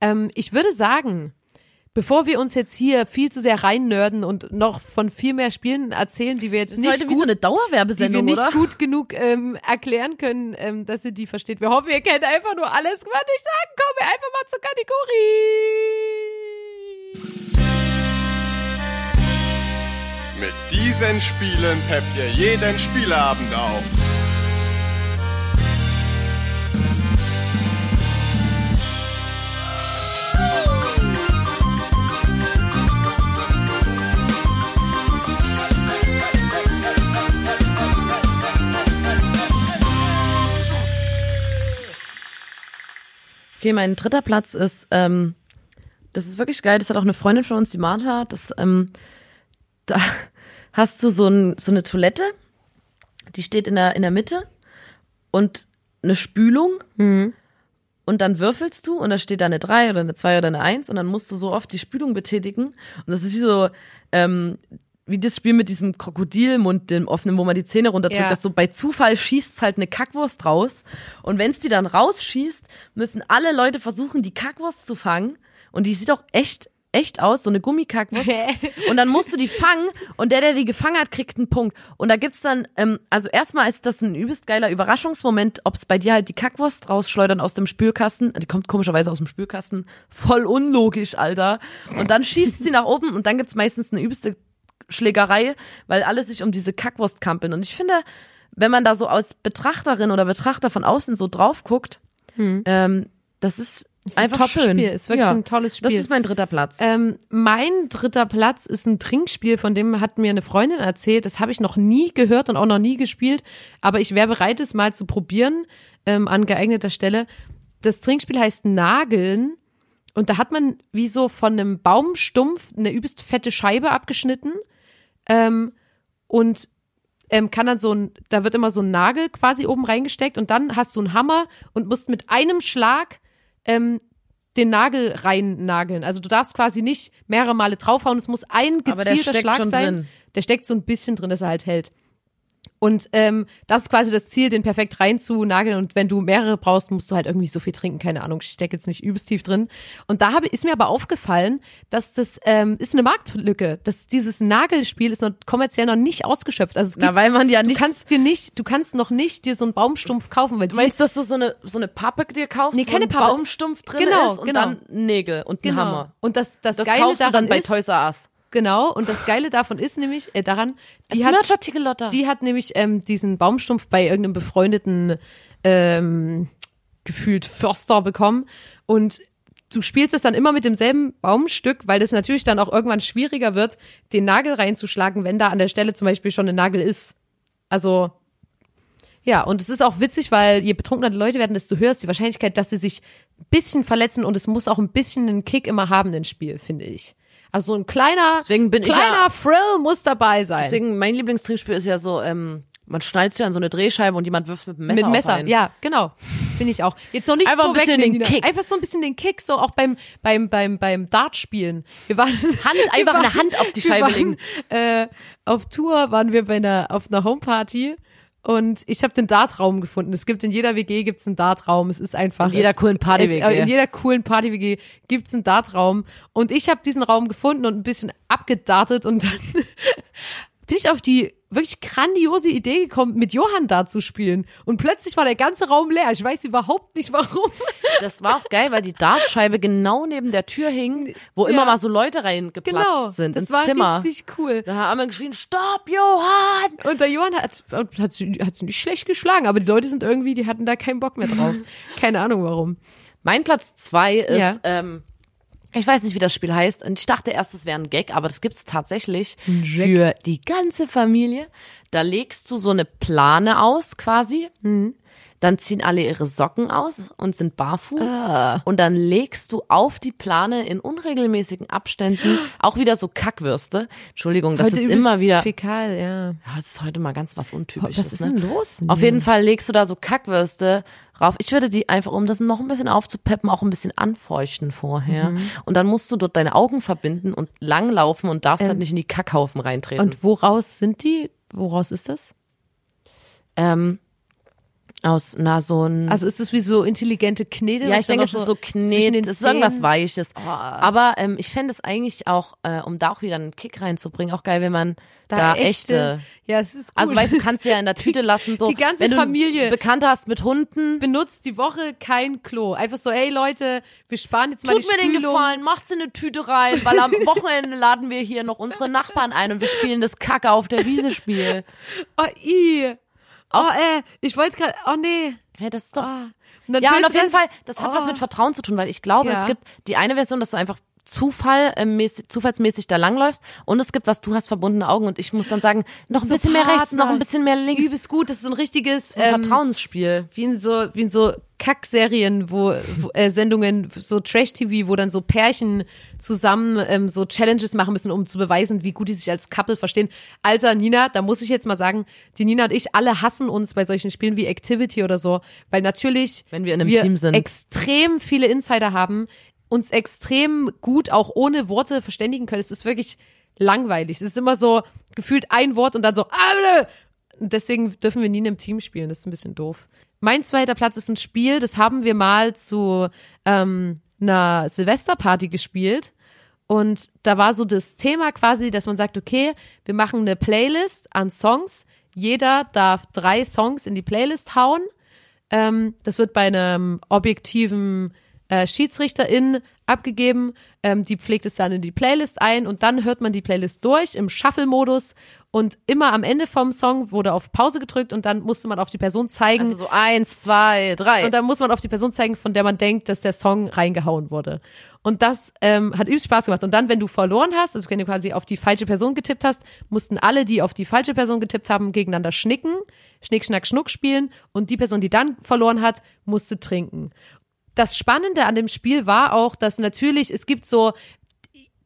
Ähm, ich würde sagen, bevor wir uns jetzt hier viel zu sehr reinnörden und noch von viel mehr Spielen erzählen, die wir jetzt Das ist nicht heute wie so gut, eine die wir Dauerwerbesendung, nicht oder? gut genug ähm, erklären können, ähm, dass ihr die versteht. Wir hoffen, ihr kennt einfach nur alles. Was ich sagen, kommen wir einfach mal zur Kategorie. Mit diesen Spielen peppt ihr jeden Spieleabend auf. Okay, mein dritter Platz ist, ähm, das ist wirklich geil, das hat auch eine Freundin von uns, die Martha, das, ähm, da <laughs> hast du so, ein, so eine Toilette, die steht in der, in der Mitte und eine Spülung und dann würfelst du und da steht da eine 3 oder eine 2 oder eine 1 und dann musst du so oft die Spülung betätigen und das ist wie so, ähm, wie das Spiel mit diesem Krokodilmund, dem offenen, wo man die Zähne runterdrückt, Ja. dass so bei Zufall schießt halt eine Kackwurst raus und wenn es die dann rausschießt, müssen alle Leute versuchen, die Kackwurst zu fangen und die sieht auch echt echt aus, so eine Gummikackwurst. <laughs> und dann musst du die fangen und der, der die gefangen hat, kriegt einen Punkt. Und da gibt's dann, ähm, also erstmal ist das ein übelst geiler Überraschungsmoment, ob's bei dir halt die Kackwurst rausschleudern aus dem Spülkasten. Die kommt komischerweise aus dem Spülkasten. Voll unlogisch, Alter. Und dann schießt sie nach oben und dann gibt's meistens eine übelste Kackschlägerei, weil alle sich um diese Kackwurst kampeln. Und ich finde, wenn man da so als Betrachterin oder Betrachter von außen so drauf guckt, ähm, das ist, Ist ein einfach schön. Top-Spiel, ist wirklich ein tolles Spiel. Das ist mein dritter Platz. Ähm, mein dritter Platz ist ein Trinkspiel, von dem hat mir eine Freundin erzählt. Das habe ich noch nie gehört und auch noch nie gespielt, aber ich wäre bereit, es mal zu probieren ähm, an geeigneter Stelle. Das Trinkspiel heißt Nageln und da hat man wie so von einem Baumstumpf eine übelst fette Scheibe abgeschnitten ähm, und ähm, kann dann so ein, da wird immer so ein Nagel quasi oben reingesteckt und dann hast du einen Hammer und musst mit einem Schlag ähm, den Nagel rein nageln. Also du darfst quasi nicht mehrere Male draufhauen, es muss ein gezielter Schlag sein. drin. Der steckt so ein bisschen drin, dass er halt hält. Und ähm, das ist quasi das Ziel, den perfekt reinzunageln. Und wenn du mehrere brauchst, musst du halt irgendwie so viel trinken. Keine Ahnung, ich stecke jetzt nicht übelst tief drin. Und da habe, ist mir aber aufgefallen, dass das ähm, ist eine Marktlücke. Dass dieses Nagelspiel ist noch kommerziell noch nicht ausgeschöpft. Also es gibt, Na, weil man ja du nicht- kannst dir nicht, du kannst noch nicht dir so einen Baumstumpf kaufen, weil Du meinst, dass du so eine, so eine Pappe dir kaufst, Nee, keine wo Pappe. Baumstumpf drin Genau, ist und genau. dann Nägel und genau. Hammer. Und das, das, Das Geile kaufst du daran dann bei ist, Toys R Us. Genau. Und das Geile davon ist nämlich äh, daran, die Als hat. Die hat nämlich ähm, diesen Baumstumpf bei irgendeinem befreundeten ähm, gefühlt Förster bekommen und du spielst es dann immer mit demselben Baumstück, weil das natürlich dann auch irgendwann schwieriger wird, den Nagel reinzuschlagen, wenn da an der Stelle zum Beispiel schon ein Nagel ist. Also ja, und es ist auch witzig, weil je betrunkener die Leute werden, desto höher ist die Wahrscheinlichkeit, dass sie sich ein bisschen verletzen und es muss auch ein bisschen einen Kick immer haben, ein Spiel, finde ich. Also so ein kleiner, Deswegen bin ich kleiner ja- Thrill muss dabei sein. Deswegen, mein Lieblingstrinkspiel ist ja so, ähm, man schnallt sich an so eine Drehscheibe und jemand wirft mit dem Messer Mit Messer, einen. ja, genau. Finde ich auch. Jetzt noch nicht Einfach ein bisschen den. Kick. Einfach so ein bisschen den Kick, so auch beim, beim, beim, beim Dartspielen. Wir waren, <laughs> Hand, einfach waren, eine Hand auf die Scheibe legen. Äh, auf Tour waren wir bei einer, auf einer Homeparty und ich habe den Dartraum gefunden. Es gibt in jeder WG gibt's einen Dartraum. Es ist einfach In jeder es, coolen Party-WG. es- äh, In jeder coolen Party WG gibt's einen Dartraum und ich habe diesen Raum gefunden und ein bisschen abgedartet und dann <laughs> bin ich auf die wirklich grandiose Idee gekommen, mit Johann Dart zu spielen. Und plötzlich war der ganze Raum leer. Ich weiß überhaupt nicht warum. <laughs> Das war auch geil, weil die Dartscheibe genau neben der Tür hing, wo immer Ja. mal so Leute reingeplatzt Genau. sind das ins war Zimmer. richtig cool. Da haben wir geschrien, stopp, Johann! Und der Johann hat hat sie hat sie nicht schlecht geschlagen, aber die Leute sind irgendwie, die hatten da keinen Bock mehr drauf. <laughs> Keine Ahnung warum. Mein Platz zwei ist, Ja. ähm, ich weiß nicht, wie das Spiel heißt. Und ich dachte erst, es wäre ein Gag, aber das gibt's tatsächlich für die ganze Familie. Da legst du so eine Plane aus quasi. Mhm. Dann ziehen alle ihre Socken aus und sind barfuß. Ah. Und dann legst du auf die Plane in unregelmäßigen Abständen auch wieder so Kackwürste. Entschuldigung, das ist übelst immer wieder. fäkal, ja. Ja, es ist heute mal ganz was Untypisches. Was ist ne? denn los? Auf jeden Fall legst du da so Kackwürste rauf. Ich würde die einfach, um das noch ein bisschen aufzupeppen, auch ein bisschen anfeuchten vorher. Mhm. Und dann musst du dort deine Augen verbinden und langlaufen und darfst halt nicht in die Kackhaufen reintreten. Und woraus sind die? Woraus ist das? ähm, aus, na, so ein. Also ist es wie so intelligente Knete? ja, ich denke, es ist so zwischen Knet, den es ist irgendwas Weiches. Aber ähm, ich fände es eigentlich auch, äh, um da auch wieder einen Kick reinzubringen, auch geil, wenn man da, echte. Ja, es ist gut. Also weißt du, du kannst ja in der Tüte lassen, so. Die ganze wenn du Familie. Bekannte hast mit Hunden. benutzt die Woche kein Klo. Einfach so, ey Leute, wir sparen jetzt mal Tut die mir den Spülung. Gefallen, macht's in eine Tüte rein, weil am <laughs> Wochenende laden wir hier noch unsere Nachbarn ein und wir spielen das Kacke auf der Wiese Spiel. <laughs> Oh, i. Oh, äh, ich wollte gerade, oh nee. Hey, das ist doch. Und dann ja, und auf jeden Fall, das hat Oh. was mit Vertrauen zu tun, weil ich glaube, Ja. es gibt die eine Version, dass du einfach Zufall, äh, mäßig, zufallsmäßig da langläufst und es gibt was, du hast verbundene Augen und ich muss dann sagen, noch ein So bisschen mehr rechts, Partner. noch ein bisschen mehr links. Übelst gut, das ist so ein richtiges Ein ähm, Vertrauensspiel. wie in so wie in so Kackserien, wo, wo äh, Sendungen so Trash TV, wo dann so Pärchen zusammen ähm, so Challenges machen müssen, um zu beweisen, wie gut die sich als Couple verstehen. Also Nina, da muss ich jetzt mal sagen, die Nina und ich alle hassen uns bei solchen Spielen wie Activity oder so, weil natürlich Wenn wir in einem Team sind. extrem viele Insider haben, uns extrem gut auch ohne Worte verständigen können. Es ist wirklich langweilig. Es ist immer so gefühlt ein Wort und dann so ah, deswegen dürfen wir nie in einem Team spielen. Das ist ein bisschen doof. Mein zweiter Platz ist ein Spiel, das haben wir mal zu ähm, einer Silvesterparty gespielt. Und da war so das Thema quasi, dass man sagt, okay, wir machen eine Playlist an Songs. Jeder darf drei Songs in die Playlist hauen. Ähm, das wird bei einem objektiven äh, Schiedsrichterin abgegeben. Ähm, die pflegt es dann in die Playlist ein und dann hört man die Playlist durch im Shuffle-Modus und immer am Ende vom Song wurde auf Pause gedrückt und dann musste man auf die Person zeigen. Also so eins, zwei, drei. Und dann muss man auf die Person zeigen, von der man denkt, dass der Song reingehauen wurde. Und das ähm, hat übelst Spaß gemacht. Und dann, wenn du verloren hast, also wenn du quasi auf die falsche Person getippt hast, mussten alle, die auf die falsche Person getippt haben, gegeneinander schnicken, Schnick, Schnack, Schnuck spielen. Und die Person, die dann verloren hat, musste trinken. Das Spannende an dem Spiel war auch, dass natürlich, es gibt so,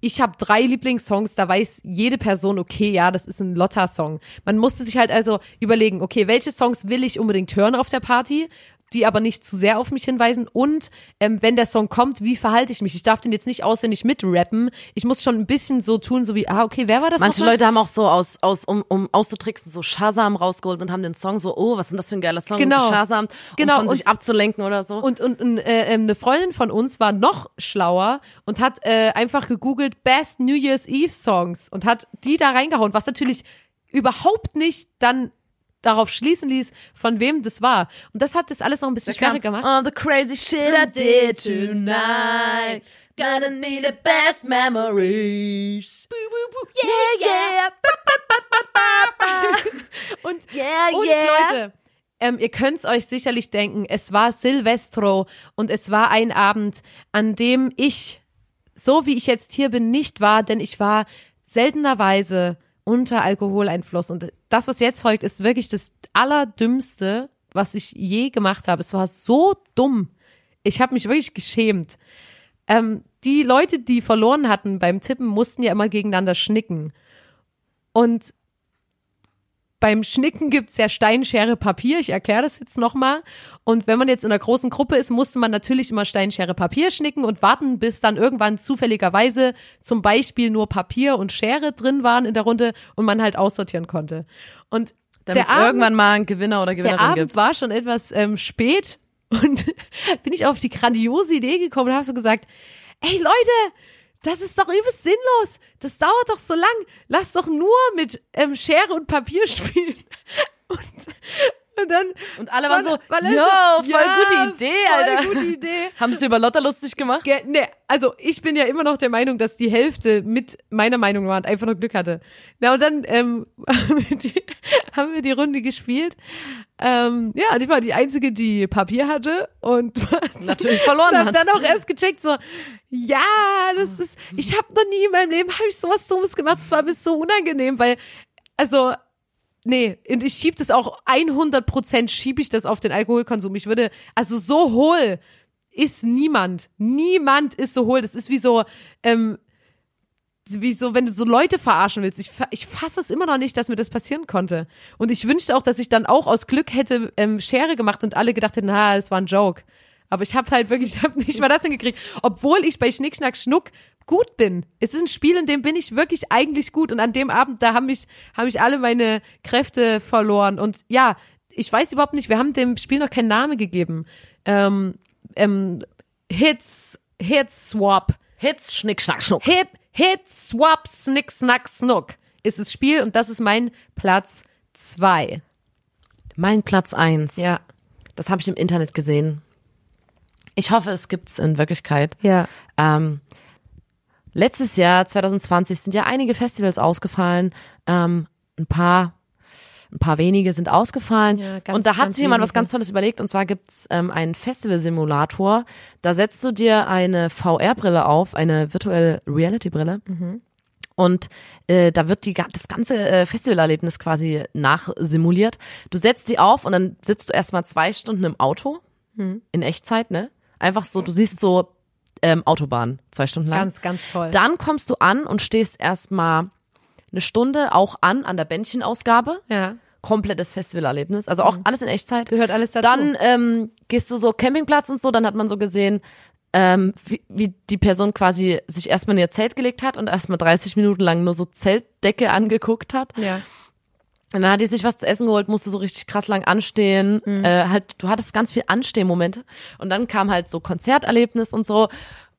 ich habe drei Lieblingssongs, da weiß jede Person, okay, ja, das ist ein Lotta-Song. Man musste sich halt also überlegen, okay, welche Songs will ich unbedingt hören auf der Party? Die aber nicht zu sehr auf mich hinweisen und ähm, wenn der Song kommt, wie verhalte ich mich? Ich darf den jetzt nicht auswendig mitrappen. Ich muss schon ein bisschen so tun, so wie, ah, okay, wer war das Manche? Leute haben auch so aus, aus um, um auszutricksen, so Shazam rausgeholt und haben den Song so, oh, was ist denn das für ein geiler Song? Genau. Shazam, um Genau, von sich und- abzulenken oder so. Und, und, und äh, ähm, eine Freundin von uns war noch schlauer und hat äh, einfach gegoogelt Best New Year's Eve Songs und hat die da reingehauen, was natürlich überhaupt nicht dann darauf schließen ließ, von wem das war. Und das hat das alles noch ein bisschen schwerer gemacht. All the crazy shit I did tonight. Gonna need the best memories. Yeah, yeah. Ba, ba, ba. <laughs> Und, <laughs> Yeah, und yeah. Leute, ähm, ihr könnt's euch sicherlich denken, es war Silvestro und es war ein Abend, an dem ich, so wie ich jetzt hier bin, nicht war, denn ich war seltenerweise unter Alkoholeinfluss. Und das, was jetzt folgt, ist wirklich das Allerdümmste, was ich je gemacht habe. Es war so dumm. Ich habe mich wirklich geschämt. Ähm, die Leute, die verloren hatten beim Tippen, mussten ja immer gegeneinander schnicken. Und beim Schnicken gibt's ja Stein, Schere, Papier. Ich erkläre das jetzt nochmal. Und wenn man jetzt in einer großen Gruppe ist, musste man natürlich immer Stein, Schere, Papier schnicken und warten, bis dann irgendwann zufälligerweise zum Beispiel nur Papier und Schere drin waren in der Runde und man halt aussortieren konnte. Und Damit der es irgendwann mal einen Gewinner oder der Gewinnerin Abend gibt. war schon etwas ähm, spät <laughs> und bin ich auf die grandiose Idee gekommen und habe so gesagt, ey Leute, das ist doch übelst sinnlos. Das dauert doch so lang. Lass doch nur mit ähm, Schere und Papier <laughs> spielen. Und, und dann Und alle waren so, yo, so, voll ja, gute Idee, <laughs> Alter. Voll gute Idee. Haben sie über Lotta lustig gemacht? Ge ne, also ich bin ja immer noch der Meinung, dass die Hälfte mit meiner Meinung war und einfach nur Glück hatte. Na und dann ähm, <laughs> haben, wir die, haben wir die Runde gespielt. Ähm, ja, und ich war die Einzige, die Papier hatte und <laughs> Natürlich verloren hat. dann auch erst gecheckt, so, ja, das ist, ich habe noch nie in meinem Leben, habe ich sowas Dummes gemacht, das war mir so unangenehm, weil, also, nee, und ich schieb das auch 100 Prozent schieb ich das auf den Alkoholkonsum. Ich würde, also so hohl ist niemand. Niemand ist so hohl. Das ist wie so, ähm, wie so, wenn du so Leute verarschen willst. Ich, ich fasse es immer noch nicht, dass mir das passieren konnte. Und ich wünschte auch, dass ich dann auch aus Glück hätte ähm, Schere gemacht und alle gedacht hätten, na, es war ein Joke. Aber ich habe halt wirklich, ich habe nicht mal das hingekriegt. Obwohl ich bei Schnick, Schnack, Schnuck gut bin. Es ist ein Spiel, in dem bin ich wirklich eigentlich gut. Und an dem Abend, da haben mich, haben mich alle meine Kräfte verloren. Und ja, ich weiß überhaupt nicht, wir haben dem Spiel noch keinen Namen gegeben. Ähm, ähm, Hits, Hits Swap. Hits, Schnick, Schnack, Schnuck. Hip, Hit, Swap, Snick, Snack, Snuck ist das Spiel und das ist mein Platz zwei. Mein Platz eins. Ja. Das habe ich im Internet gesehen. Ich hoffe, es gibt's in Wirklichkeit. Ja. Ähm, letztes Jahr, 2020, sind ja einige Festivals ausgefallen. Ähm, ein paar, ein paar wenige sind ausgefallen. Ja, ganz, und da hat sich jemand was ganz Tolles überlegt. Und zwar gibt's ähm, einen Festival-Simulator. Da setzt du dir eine VR-Brille auf, eine virtuelle Reality-Brille. Und äh, da wird die, das ganze äh, Festivalerlebnis quasi nachsimuliert. Du setzt sie auf und dann sitzt du erstmal zwei Stunden im Auto in Echtzeit, ne? Einfach so, du siehst so ähm, Autobahn zwei Stunden lang. Ganz, ganz toll. Dann kommst du an und stehst erstmal eine Stunde auch an an der Bändchenausgabe. ja. Komplettes Festivalerlebnis. Also auch alles in Echtzeit. Gehört alles dazu. Dann ähm, gehst du so Campingplatz und so, dann hat man so gesehen, ähm, wie, wie die Person quasi sich erstmal in ihr Zelt gelegt hat und erstmal 30 Minuten lang nur so Zeltdecke angeguckt hat. ja. Und dann hat die sich was zu essen geholt, musste so richtig krass lang anstehen. Mhm. Äh, halt, du hattest ganz viel Anstehmomente. Und dann kam halt so Konzerterlebnis und so.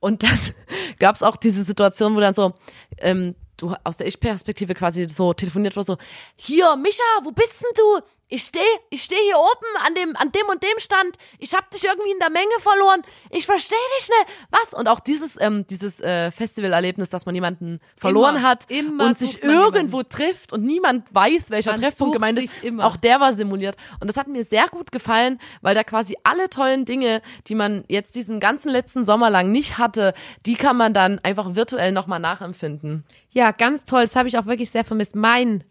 Und dann <laughs> gab's auch diese Situation, wo dann so, ähm, du aus der Ich-Perspektive quasi so telefoniert wurde, so, hier, Micha, wo bist denn du? Ich stehe ich steh hier oben an dem, an dem und dem Stand, ich hab dich irgendwie in der Menge verloren, ich verstehe dich nicht, was? Und auch dieses, ähm, dieses äh, Festivalerlebnis, dass man jemanden verloren Immer, hat immer und sich irgendwo trifft und niemand weiß, welcher Man Treffpunkt gemeint ist, immer. auch der war simuliert. Und das hat mir sehr gut gefallen, weil da quasi alle tollen Dinge, die man jetzt diesen ganzen letzten Sommer lang nicht hatte, die kann man dann einfach virtuell nochmal nachempfinden. Ja, ganz toll. Das habe ich auch wirklich sehr vermisst. Mein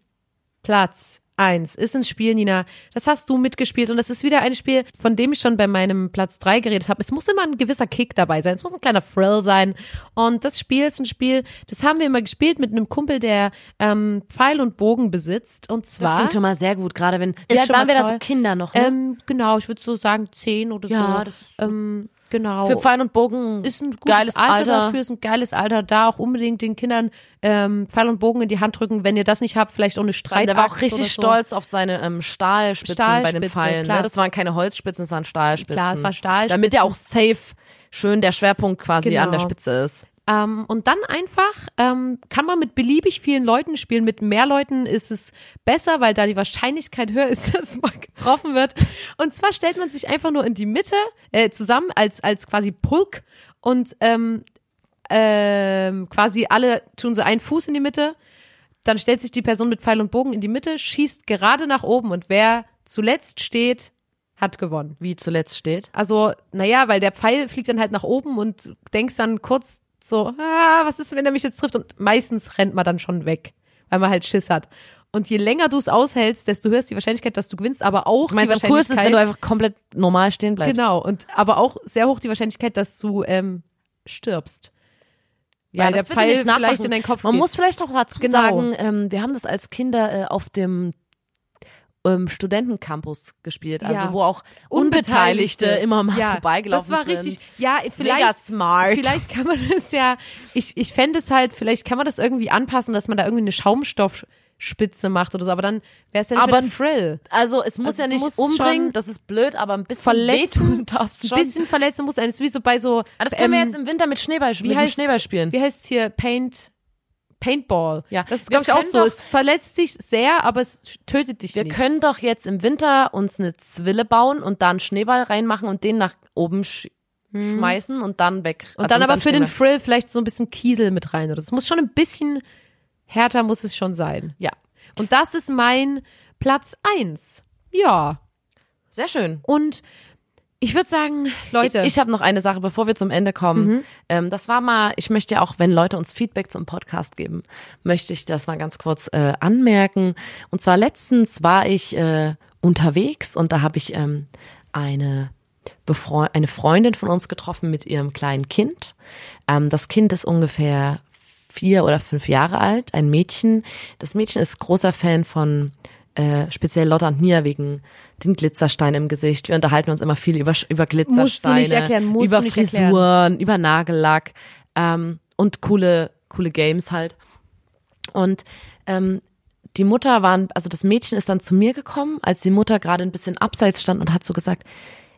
Platz eins ist ein Spiel, Nina. Das hast du mitgespielt und das ist wieder ein Spiel, von dem ich schon bei meinem Platz drei geredet habe. Es muss immer ein gewisser Kick dabei sein. Es muss ein kleiner Thrill sein. Und das Spiel ist ein Spiel, das haben wir immer gespielt mit einem Kumpel, der ähm, Pfeil und Bogen besitzt. Und Das zwar klingt schon mal sehr gut, gerade wenn, Ist wie alt schon waren wir da so Kinder noch, ne? ähm, genau, ich würde so sagen zehn oder Ja, so. das ist- ähm, genau. Für Pfeil und Bogen ist ein gutes geiles Alter, Alter. dafür, ist ein geiles Alter. Da auch unbedingt den Kindern ähm, Pfeil und Bogen in die Hand drücken. Wenn ihr das nicht habt, vielleicht auch eine Streit. Der war auch richtig stolz auf seine ähm, Stahlspitzen bei den Pfeilen. klar. Ne? Das waren keine Holzspitzen, das waren Stahlspitzen. Klar, es war Stahlspitzen. Damit ja auch safe schön der Schwerpunkt quasi Genau. an der Spitze ist. Ähm, und dann einfach ähm, kann man mit beliebig vielen Leuten spielen. Mit mehr Leuten ist es besser, weil da die Wahrscheinlichkeit höher ist, <laughs> dass man getroffen wird. Und zwar stellt man sich einfach nur in die Mitte äh, zusammen als als quasi Pulk und ähm, ähm, quasi alle tun so einen Fuß in die Mitte. Dann stellt sich die Person mit Pfeil und Bogen in die Mitte, schießt gerade nach oben und wer zuletzt steht, hat gewonnen. Wie zuletzt steht. Also, naja, weil der Pfeil fliegt dann halt nach oben und denkst dann kurz so, ah, was ist, wenn er mich jetzt trifft? Und meistens rennt man dann schon weg, weil man halt Schiss hat. Und je länger du es aushältst, desto höher ist die Wahrscheinlichkeit, dass du gewinnst, aber auch Du meinst, die am coolsten ist, wenn du Wahrscheinlichkeit, einfach komplett normal stehen bleibst. genau, und aber auch sehr hoch die Wahrscheinlichkeit, dass du ähm, stirbst. Ja, weil das der Pfeil vielleicht in deinen Kopf Man geht. muss vielleicht auch dazu Genau. sagen, ähm, wir haben das als Kinder äh, auf dem ähm, Studentencampus gespielt, also Ja. wo auch Unbeteiligte immer mal ja, vorbeigelaufen Das war sind. richtig, ja, vielleicht, Mega smart. vielleicht kann man das ja, ich, ich fände es halt, vielleicht kann man das irgendwie anpassen, dass man da irgendwie eine Schaumstoffspitze macht oder so, aber dann wäre es ja nicht Aber mehr Thrill. Also es muss Also ja es nicht muss umbringen, schon das ist blöd, aber ein bisschen Verletzen, wehtun darf's ein schon. bisschen verletzen muss. Das ist wie so bei so, Aber das können wir ähm, jetzt im Winter mit Schneeball, mit dem heißt's- Schneeball spielen. Wie heißt hier? Paint, Paintball. Ja, Das ist, wir glaube ich, auch so. doch- es verletzt dich sehr, aber es tötet dich Wir nicht. können doch jetzt im Winter uns eine Zwille bauen und da einen Schneeball reinmachen und den nach oben sch schmeißen und dann weg. Und Also dann aber für stehen den wir- Thrill vielleicht so ein bisschen Kiesel mit rein. Es muss schon ein bisschen härter muss es schon sein. Ja, Und das ist mein Platz eins. Ja. sehr schön. Und ich würde sagen, Leute, Ich, ich habe noch eine Sache, bevor wir zum Ende kommen. Mhm. Ähm, das war mal, ich möchte ja auch, wenn Leute uns Feedback zum Podcast geben, möchte ich das mal ganz kurz äh, anmerken. Und zwar letztens war ich äh, unterwegs und da habe ich ähm, eine eine Freundin von uns getroffen mit ihrem kleinen Kind. Ähm, das Kind ist ungefähr vier oder fünf Jahre alt, ein Mädchen. Das Mädchen ist großer Fan von äh, speziell Lotta und Mia wegen den Glitzersteinen im Gesicht. Wir unterhalten uns immer viel über, über Glitzersteine, erklären, über nicht erklären. Frisuren, über Nagellack ähm, und coole, coole Games halt. Und ähm, die Mutter waren, also das Mädchen ist dann zu mir gekommen, als die Mutter gerade ein bisschen abseits stand und hat so gesagt,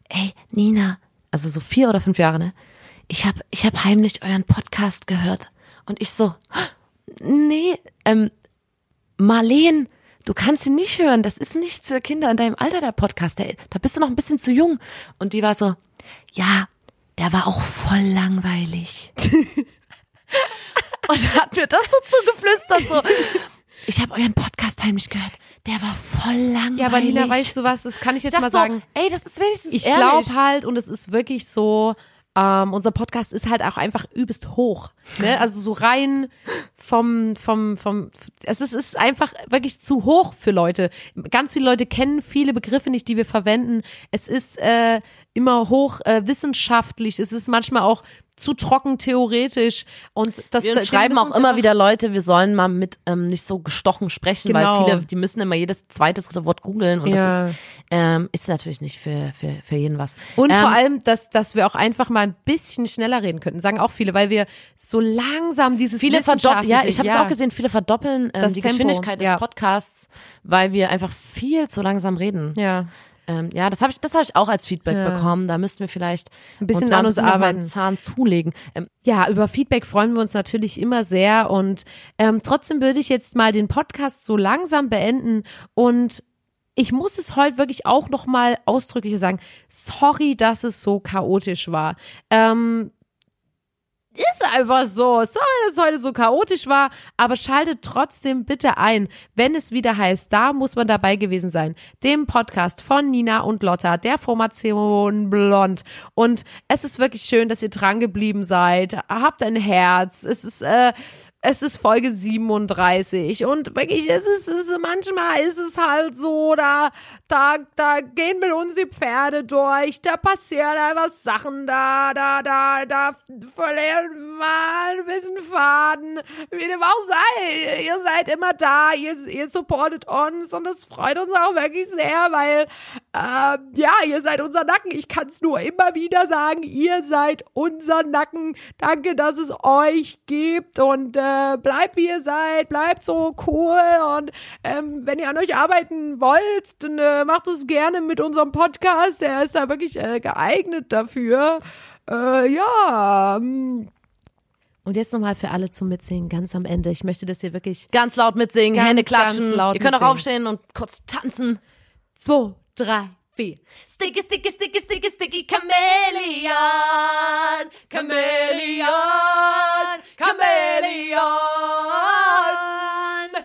ey, Nina, also so vier oder fünf Jahre, ne? Ich hab, ich hab heimlich euren Podcast gehört. Und ich so, nee, ähm, Marleen, du kannst ihn nicht hören. Das ist nicht für Kinder in deinem Alter, der Podcast. Der, da bist du noch ein bisschen zu jung. Und die war so, ja, der war auch voll langweilig. <laughs> und hat mir das so zugeflüstert, so, ich habe euren Podcast heimlich gehört. Der war voll langweilig. ja, aber Nina, weißt du was, das kann ich jetzt ich mal sagen. So, ey, das ist wenigstens Ich glaube halt, und es ist wirklich so, ähm, unser Podcast ist halt auch einfach übelst hoch. Ne? Also so rein vom, vom, vom, es ist, ist einfach wirklich zu hoch für Leute. Ganz viele Leute kennen viele Begriffe nicht, die wir verwenden. Es ist äh, immer hoch äh, wissenschaftlich. Es ist manchmal auch zu trocken theoretisch. Und das Wir schreiben auch immer wieder Leute, wir sollen mal mit ähm, nicht so gestochen sprechen, Genau. weil viele, die müssen immer jedes zweite, dritte Wort googeln und Ja. das ist, ähm, ist natürlich nicht für, für, für jeden was. Und ähm, vor allem, dass, dass wir auch einfach mal ein bisschen schneller reden könnten, sagen auch viele, weil wir so langsam dieses Viele verdoppeln, ja, ich habe es ja. auch gesehen, viele verdoppeln ähm, Das die Tempo, Geschwindigkeit des ja. Podcasts, weil wir einfach viel zu langsam reden. Ja. Ähm, ja, das habe ich, das habe ich auch als Feedback Ja. bekommen. Da müssten wir vielleicht Ein bisschen an uns arbeiten. Zahn zulegen. Ähm, Ja, über Feedback freuen wir uns natürlich immer sehr und ähm, trotzdem würde ich jetzt mal den Podcast so langsam beenden und ich muss es heute wirklich auch noch mal ausdrücklich sagen. Sorry, dass es so chaotisch war. Ähm, ist einfach so. Sorry, dass es heute so chaotisch war, aber schaltet trotzdem bitte ein, wenn es wieder heißt, da muss man dabei gewesen sein. Dem Podcast von Nina und Lotta, der Formation Blond. Und es ist wirklich schön, dass ihr dran geblieben seid. Habt ein Herz. Es ist, äh, es ist Folge 37 und wirklich, es ist, es ist, manchmal ist es halt so, da, da, da gehen mit uns die Pferde durch, da passieren einfach Sachen, da, da, da, da verlieren wir ein bisschen Faden, wie dem auch sei. Ihr seid immer da, ihr, ihr supportet uns und das freut uns auch wirklich sehr, weil, äh, ja, ihr seid unser Nacken. Ich kann es nur immer wieder sagen, ihr seid unser Nacken. Danke, dass es euch gibt und, äh, äh, bleibt wie ihr seid, bleibt so cool und ähm, wenn ihr an euch arbeiten wollt, dann äh, macht es gerne mit unserem Podcast, der ist da wirklich äh, geeignet dafür. Äh, ja. Ähm, und jetzt nochmal für alle zum Mitsingen, ganz am Ende. Ich möchte, dass ihr wirklich ganz laut mitsingen, ganz, Hände klatschen. Ihr könnt auch mitsingen. aufstehen und kurz tanzen. Zwei, drei, vier. Sticky, sticky, sticky, sticky, sticky, Chameleon, Chameleon, Chameleon.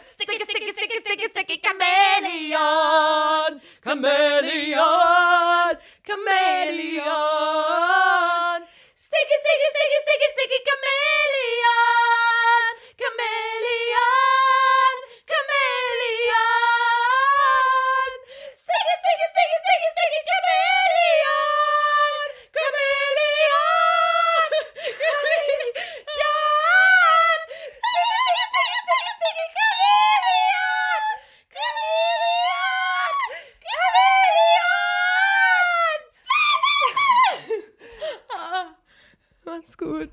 Sticky, sticky, sticky, sticky, sticky, Chameleon, Chameleon, Chameleon. Sticky, sticky, sticky, sticky, sticky, Chameleon, Macht's gut.